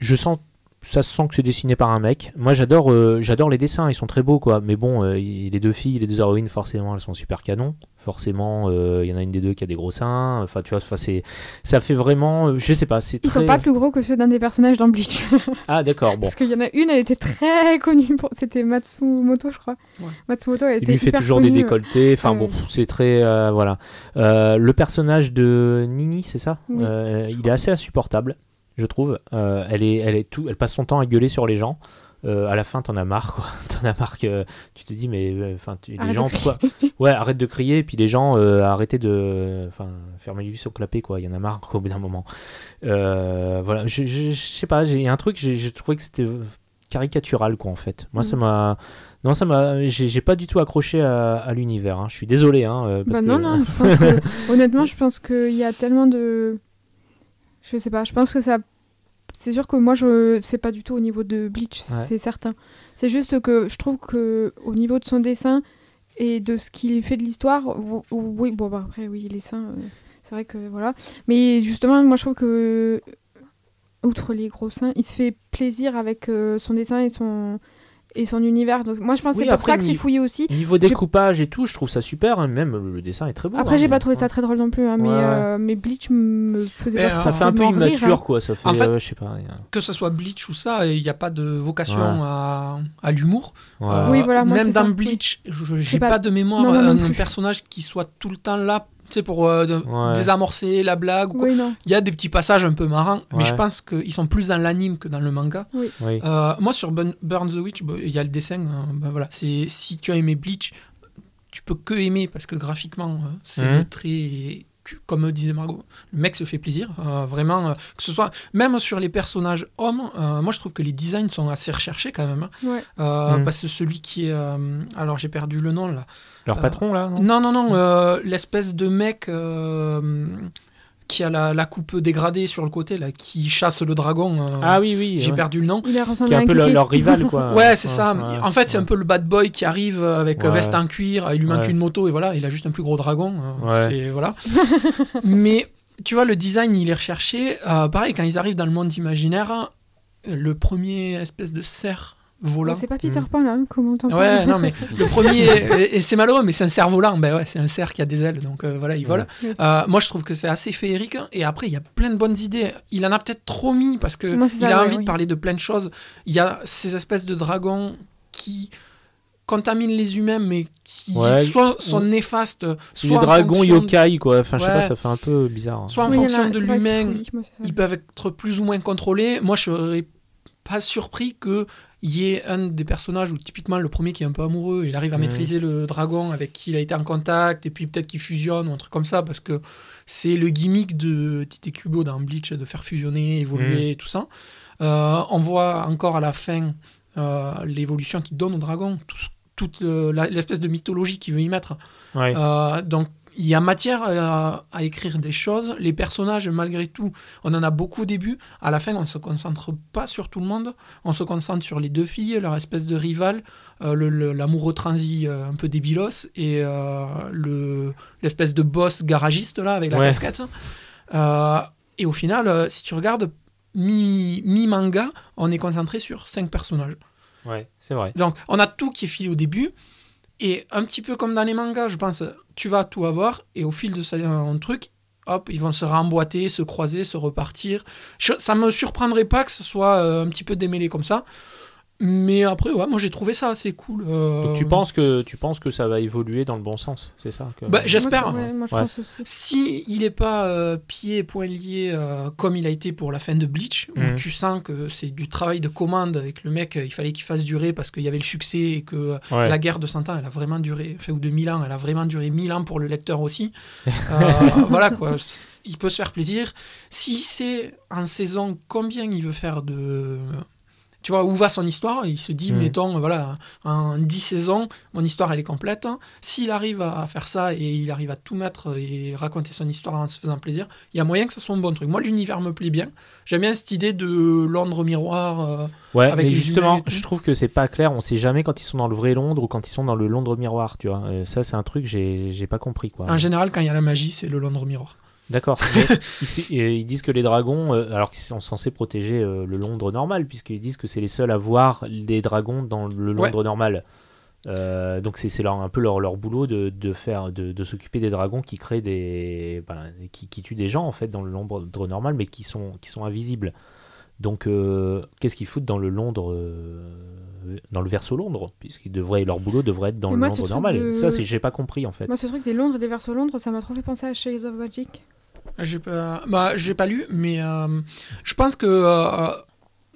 je sens ça se sent que c'est dessiné par un mec. Moi, j'adore, euh, j'adore les dessins, ils sont très beaux, quoi. Mais bon, euh, les deux filles, les deux héroïnes, forcément, elles sont super canon. Forcément, euh, il y en a une des deux qui a des gros seins. Enfin, tu vois, c'est, ça fait vraiment, je sais pas, c'est Ils très. sont pas plus gros que ceux d'un des personnages dans Bleach. <laughs> Ah, d'accord, bon. Parce qu'il y en a une, elle était très connue pour. C'était Matsumoto, je crois. Ouais. Matsumoto, elle Il était lui fait hyper toujours des décolletés. Enfin Ouais. bon, c'est très euh, voilà. Euh, le personnage de Nini, c'est ça? Oui. Euh, Il est assez insupportable, je trouve. Euh, elle est, elle est tout, elle passe son temps à gueuler sur les gens. Euh, à la fin, t'en as marre, quoi. <laughs> T'en as marre que tu te dis, mais euh, enfin, les Arrête gens, pourquoi <laughs> Ouais, arrête de crier. Et puis les gens, euh, arrêtez de, enfin, fermez lui au clapet, quoi. Il y en a marre, quoi, au bout d'un moment. Euh, voilà, je, je, je sais pas. J'ai un truc, j'ai trouvé que c'était caricatural, quoi, en fait. Moi, ça Mm. m'a, non, ça m'a, j'ai pas du tout accroché à, à l'univers. hein. Je suis désolé, hein, parce Bah non, que- non, je pense que, <laughs> honnêtement, je pense qu'il y a tellement de. Je sais pas, je pense que ça. C'est sûr que moi, je c'est pas du tout au niveau de Bleach, Ouais. c'est certain. C'est juste que je trouve que au niveau de son dessin et de ce qu'il fait de l'histoire, ou- ou- oui, bon, bah après, oui, les seins, euh, c'est vrai que voilà. Mais justement, moi, je trouve que, outre les gros seins, il se fait plaisir avec euh, son dessin et son, et son univers. Donc, moi, je pense que Oui, c'est pour ça que c'est fouillé aussi. Niveau découpage et tout, je trouve ça super. hein. Même le dessin est très beau. Après, hein, j'ai mais- pas trouvé ça très drôle non plus, hein, mais, Ouais, euh, mais Bleach me faisait Mais, pas euh, Ça fait un peu rire, immature, hein. quoi. Ça fait, En fait- euh, je sais pas. Que ce soit Bleach ou ça, il n'y a pas de vocation Ouais. à, à l'humour. Ouais. Euh, Oui, voilà, moi, même dans ça. Bleach, j'ai pas. pas, de mémoire Non, non, non un plus. personnage qui soit tout le temps là, tu sais, pour euh, de- Ouais. désamorcer la blague. ou quoi. Oui, non. Il y a des petits passages un peu marrants, Ouais. mais je pense qu'ils sont plus dans l'anime que dans le manga. Oui. Euh, moi, sur Burn, Burn the Witch, bah, il y a le dessin. hein, bah, voilà, c'est si tu as aimé Bleach, tu peux que aimer parce que graphiquement, euh, c'est Mhm. tu- comme disait Margot, le mec se fait plaisir. euh, vraiment, euh, que ce soit même sur les personnages hommes, euh, moi je trouve que les designs sont assez recherchés quand même. hein. Ouais. Euh, Mhm. Parce que celui qui est. euh, alors j'ai perdu le nom là. Leur Euh, patron, là non? Non, non, non, euh, l'espèce de mec euh, qui a la, la coupe dégradée sur le côté, là, qui chasse le dragon. euh, Ah oui, oui. J'ai ouais. perdu le nom. Il a Qui est un peu leur, rival, <laughs> quoi. Ouais, c'est ça. ouais, en fait, c'est ouais. un peu le bad boy qui arrive avec Ouais. veste en cuir, il lui manque Ouais. une moto et voilà, il a juste un plus gros dragon. euh, Ouais. c'est- voilà. <laughs> Mais tu vois, le design, il est recherché. Euh, pareil, quand ils arrivent dans le monde imaginaire, le premier espèce de cerf volant. C'est pas Peter. Pan là, hein, comment t'en Ouais, non, mais <laughs> le premier, et, et c'est malheureux, mais c'est un cerf volant. Ben ouais, c'est un cerf qui a des ailes, donc euh, voilà, il vole. Ouais. Euh, moi, je trouve que c'est assez féerique. Et après, il y a plein de bonnes idées. Il en a peut-être trop mis parce que Moi, c'est il ça, a ouais, envie oui. de parler de plein de choses. Il y a ces espèces de dragons qui contaminent les humains, mais qui Ouais, soit sont néfastes, soit en dragons de- yokai, quoi. Enfin, je sais pas, ça fait un peu bizarre. hein. soit en Oui, a- fonction de l'humain, ils peuvent être plus ou moins contrôlés. Moi, je serais pas surpris que il y ait un des personnages où typiquement le premier qui est un peu amoureux, il arrive à Mhm. maîtriser le dragon avec qui il a été en contact et puis peut-être qu'il fusionne ou un truc comme ça parce que c'est le gimmick de Tite Kubo dans Bleach de faire fusionner, évoluer et tout ça. Euh, on voit encore à la fin euh, l'évolution qu'il donne au dragon, tout toute euh, l'espèce de mythologie qu'il veut y mettre. Ouais. Euh, donc il y a matière euh, à écrire des choses. Les personnages, malgré tout, on en a beaucoup au début. À la fin, on ne se concentre pas sur tout le monde. On se concentre sur les deux filles, leur espèce de rival, euh, l'amoureux transi euh, un peu débilos et euh, le- l'espèce de boss garagiste là avec la Ouais. casquette. Et au final, si tu regardes mi- mi-manga, on est concentré sur cinq personnages. Ouais, c'est vrai. Donc, on a tout qui est filé au début. Et un petit peu comme dans les mangas, je pense, tu vas tout avoir. Et au fil de ça, un truc, hop, ils vont se remboîter, se croiser, se repartir. Je- ça me surprendrait pas que ce soit euh, un petit peu démêlé comme ça. Mais après, ouais, moi j'ai trouvé ça assez cool. euh, Donc tu penses que tu penses que ça va évoluer dans le bon sens, c'est ça que- Bah, j'espère. Moi, je- ouais, moi, je Ouais. pense aussi. Si il n'est pas euh, pied et poings liés euh, comme il a été pour la fin de Bleach, Mhm. où tu sens que c'est du travail de commande avec le mec, euh, il fallait qu'il fasse durer parce qu'il y avait le succès et que Ouais. la guerre de 100 ans, elle a vraiment duré, enfin, ou de 1000 ans, elle a vraiment duré 1000 ans pour le lecteur aussi. <laughs> Euh, voilà quoi, il peut se faire plaisir. Si c'est en saison, combien il veut faire de. Tu vois, où va son histoire Il se dit, Mhm. mettons, voilà, en 10 saisons, mon histoire elle est complète. S'il arrive à faire ça et il arrive à tout mettre et raconter son histoire en se faisant plaisir, il y a moyen que ça soit un bon truc. Moi, l'univers me plaît bien. J'aime bien cette idée de Londres miroir. euh, Ouais, avec mais les justement, je trouve que c'est pas clair. On sait jamais quand ils sont dans le vrai Londres ou quand ils sont dans le Londres miroir, tu vois. Euh, ça, c'est un truc que j'ai j'ai pas compris, quoi. En général, quand il y a la magie, c'est le Londres miroir. D'accord. <laughs> Ils disent que les dragons, euh, alors qu'ils sont censés protéger euh, le Londres normal, puisqu'ils disent que c'est les seuls à voir les dragons dans le Londres normal. Euh, donc c'est un peu leur, leur boulot de, de faire de, de s'occuper des dragons qui créent des ben, qui, qui tuent des gens en fait dans le Londres normal mais qui sont qui sont invisibles donc euh, qu'est-ce qu'ils foutent dans le Londres euh, dans le verso Londres puisqu'ils devraient leur boulot devrait être dans Mais le moi, Londres normal de- ça c'est j'ai pas compris en fait Moi, ce truc des Londres et des versos Londres, ça m'a trop fait penser à Shades of Magic. J'ai pas, bah, j'ai pas lu, mais euh, je pense que euh,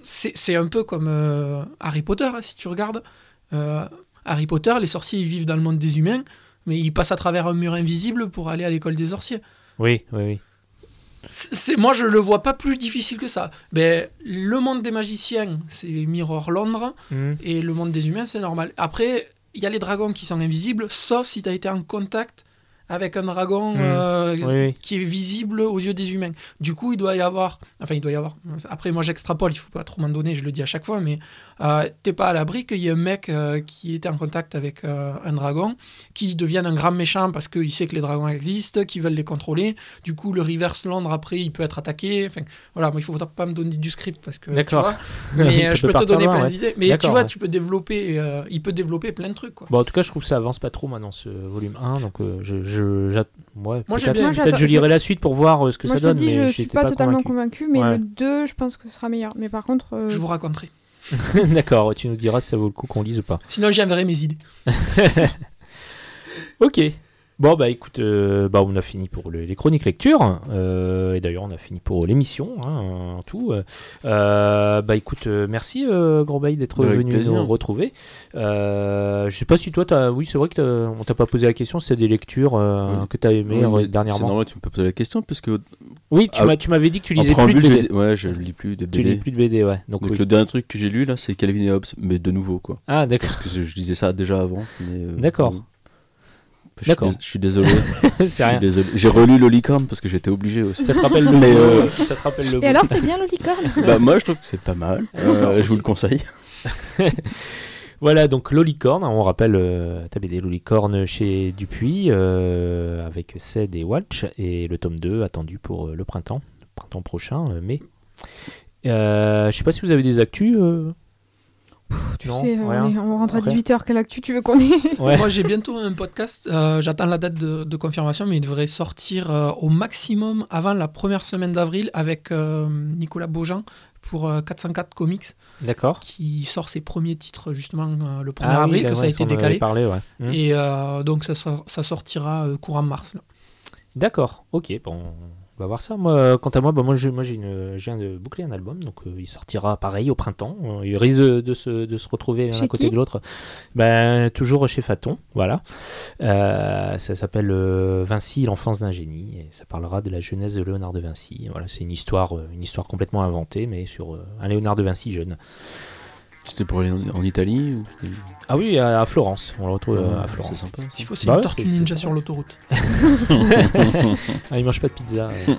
c'est un peu comme euh, Harry Potter, si tu regardes. Euh, Harry Potter, les sorciers, ils vivent dans le monde des humains, mais ils passent à travers un mur invisible pour aller à l'école des sorciers. oui oui oui C'est, moi, je le vois pas plus difficile que ça. Ben, le monde des magiciens, c'est Mirror Londres, Mhm. et le monde des humains, c'est normal. Après, il y a les dragons qui sont invisibles, sauf si tu as été en contact avec un dragon Mhm. euh, oui oui qui est visible aux yeux des humains. Du coup, il doit y avoir. Enfin, il doit y avoir. Après, moi, j'extrapole, il faut pas trop m'en donner, je le dis à chaque fois, mais euh, t'es pas à l'abri qu'il y ait un mec euh, qui était en contact avec euh, un dragon, qui devienne un grand méchant parce qu'il sait que les dragons existent, qu'ils veulent les contrôler. Du coup, le reverse Londres, après, il peut être attaqué. Enfin, voilà, moi, il faut pas me donner du script parce que. tu D'accord. vois, <laughs> mais je peux te donner plein ouais. d'idées. Mais tu vois, ouais. tu peux développer. euh, il peut développer plein de trucs, quoi. Bon, en tout cas, je trouve que ça avance pas trop maintenant ce volume 1, donc euh, je, je, j'att- ouais, Moi, peut-être, bien. Moi, peut-être je lirai la suite pour voir euh, ce que Moi, ça je donne, dis, mais je suis j'étais pas, totalement convaincu. convaincu, mais Ouais. le 2, je pense que ce sera meilleur. Mais par contre, euh, Je vous raconterai. <laughs> D'accord, tu nous diras si ça vaut le coup qu'on lise ou pas. Sinon, j'enverrai mes idées. <laughs> Ok. Bon, bah écoute, euh, bah, on a fini pour le- les chroniques lecture. euh, et d'ailleurs, on a fini pour l'émission, hein, en tout. euh. Bah écoute, euh, merci euh, Grosbeil d'être Avec venu plaisir. nous retrouver. Euh, je sais pas si toi, t'as... oui, c'est vrai que on t'a pas posé la question, c'était des lectures euh, Oui. que t'as aimées Oui, mais C'est dernièrement. normal, tu me peux poser la question, puisque Oui, tu, Ah, m'as, tu m'avais dit que tu lisais plus de je, BD. dis- ouais, je lis plus de Tu BD. lis plus de BD, ouais. Donc, Donc oui. le dernier truc que j'ai lu là, c'est Calvin et Hobbes, mais de nouveau quoi. Ah, d'accord. Parce que je disais ça déjà avant. mais, euh, D'accord. Je suis D'accord. dés- Je suis désolé. <laughs> c'est suis rien. désolé. J'ai relu le licorne parce que j'étais obligé aussi. Ça te rappelle le Mais, euh, euh, ça te rappelle le Et alors, c'est bien le licorne bah moi je trouve que c'est pas mal. Euh, Je vous le conseille. <laughs> Voilà, donc Lolicorne, on rappelle euh, ta BD Lolicorne chez Dupuis, euh, avec Ced et Walsh, et le tome 2 attendu pour euh, le printemps, le printemps prochain, euh, mai. Euh, je sais pas si vous avez des actus. euh Tu Non, sais, on, rien. est- on rentre à Ok. 18h, quelle actu tu veux qu'on ait? Ouais. Moi, j'ai bientôt un podcast. euh, J'attends la date de, de confirmation, mais il devrait sortir euh, au maximum avant la première semaine d'avril avec euh, Nicolas Beaujean pour euh, 404 Comics, D'accord. qui sort ses premiers titres justement euh, le 1er Ah oui, avril, que ouais, ça a été décalé. Parlé, ouais. Et euh, donc, ça, ça sortira euh, courant mars. D'accord, ok, bon, on va voir ça. Moi, euh, quant à moi, bah, moi, je, moi j'ai une, je viens de boucler un album, donc euh, il sortira pareil au printemps. Euh, il risque de, de se, de se retrouver l'un à côté de l'autre. Ben, toujours chez Faton, voilà. Euh, ça s'appelle euh, Vinci, l'enfance d'un génie, et ça parlera de la jeunesse de Léonard de Vinci. Voilà, c'est une histoire, une histoire complètement inventée, mais sur un Léonard de Vinci jeune. C'était pour aller en en Italie ou Ah oui, à, à Florence, on le retrouve euh, à C'est Florence. sympa. Il faut, c'est Bah une ouais, tortue ninja sur l'autoroute. <laughs> Ah, ils mangent pas de pizza. euh.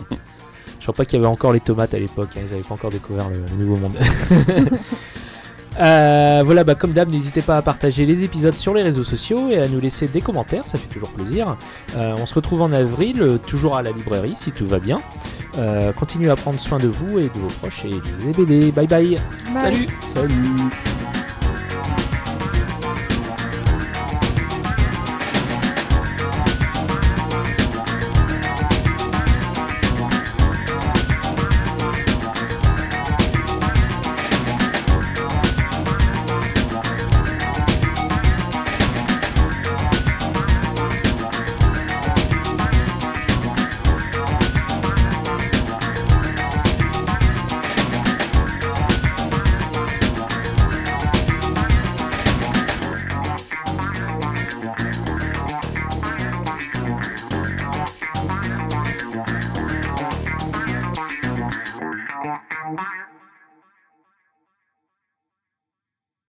Je crois pas qu'il y avait encore les tomates à l'époque, hein, ils avaient pas encore découvert le, le nouveau monde. <laughs> Euh, voilà, bah, comme d'hab, n'hésitez pas à partager les épisodes sur les réseaux sociaux et à nous laisser des commentaires, ça fait toujours plaisir. Euh, on se retrouve en avril, euh, toujours à la librairie si tout va bien. Euh, continuez à prendre soin de vous et de vos proches et lisez des BD. Bye bye. Bye. Salut Salut.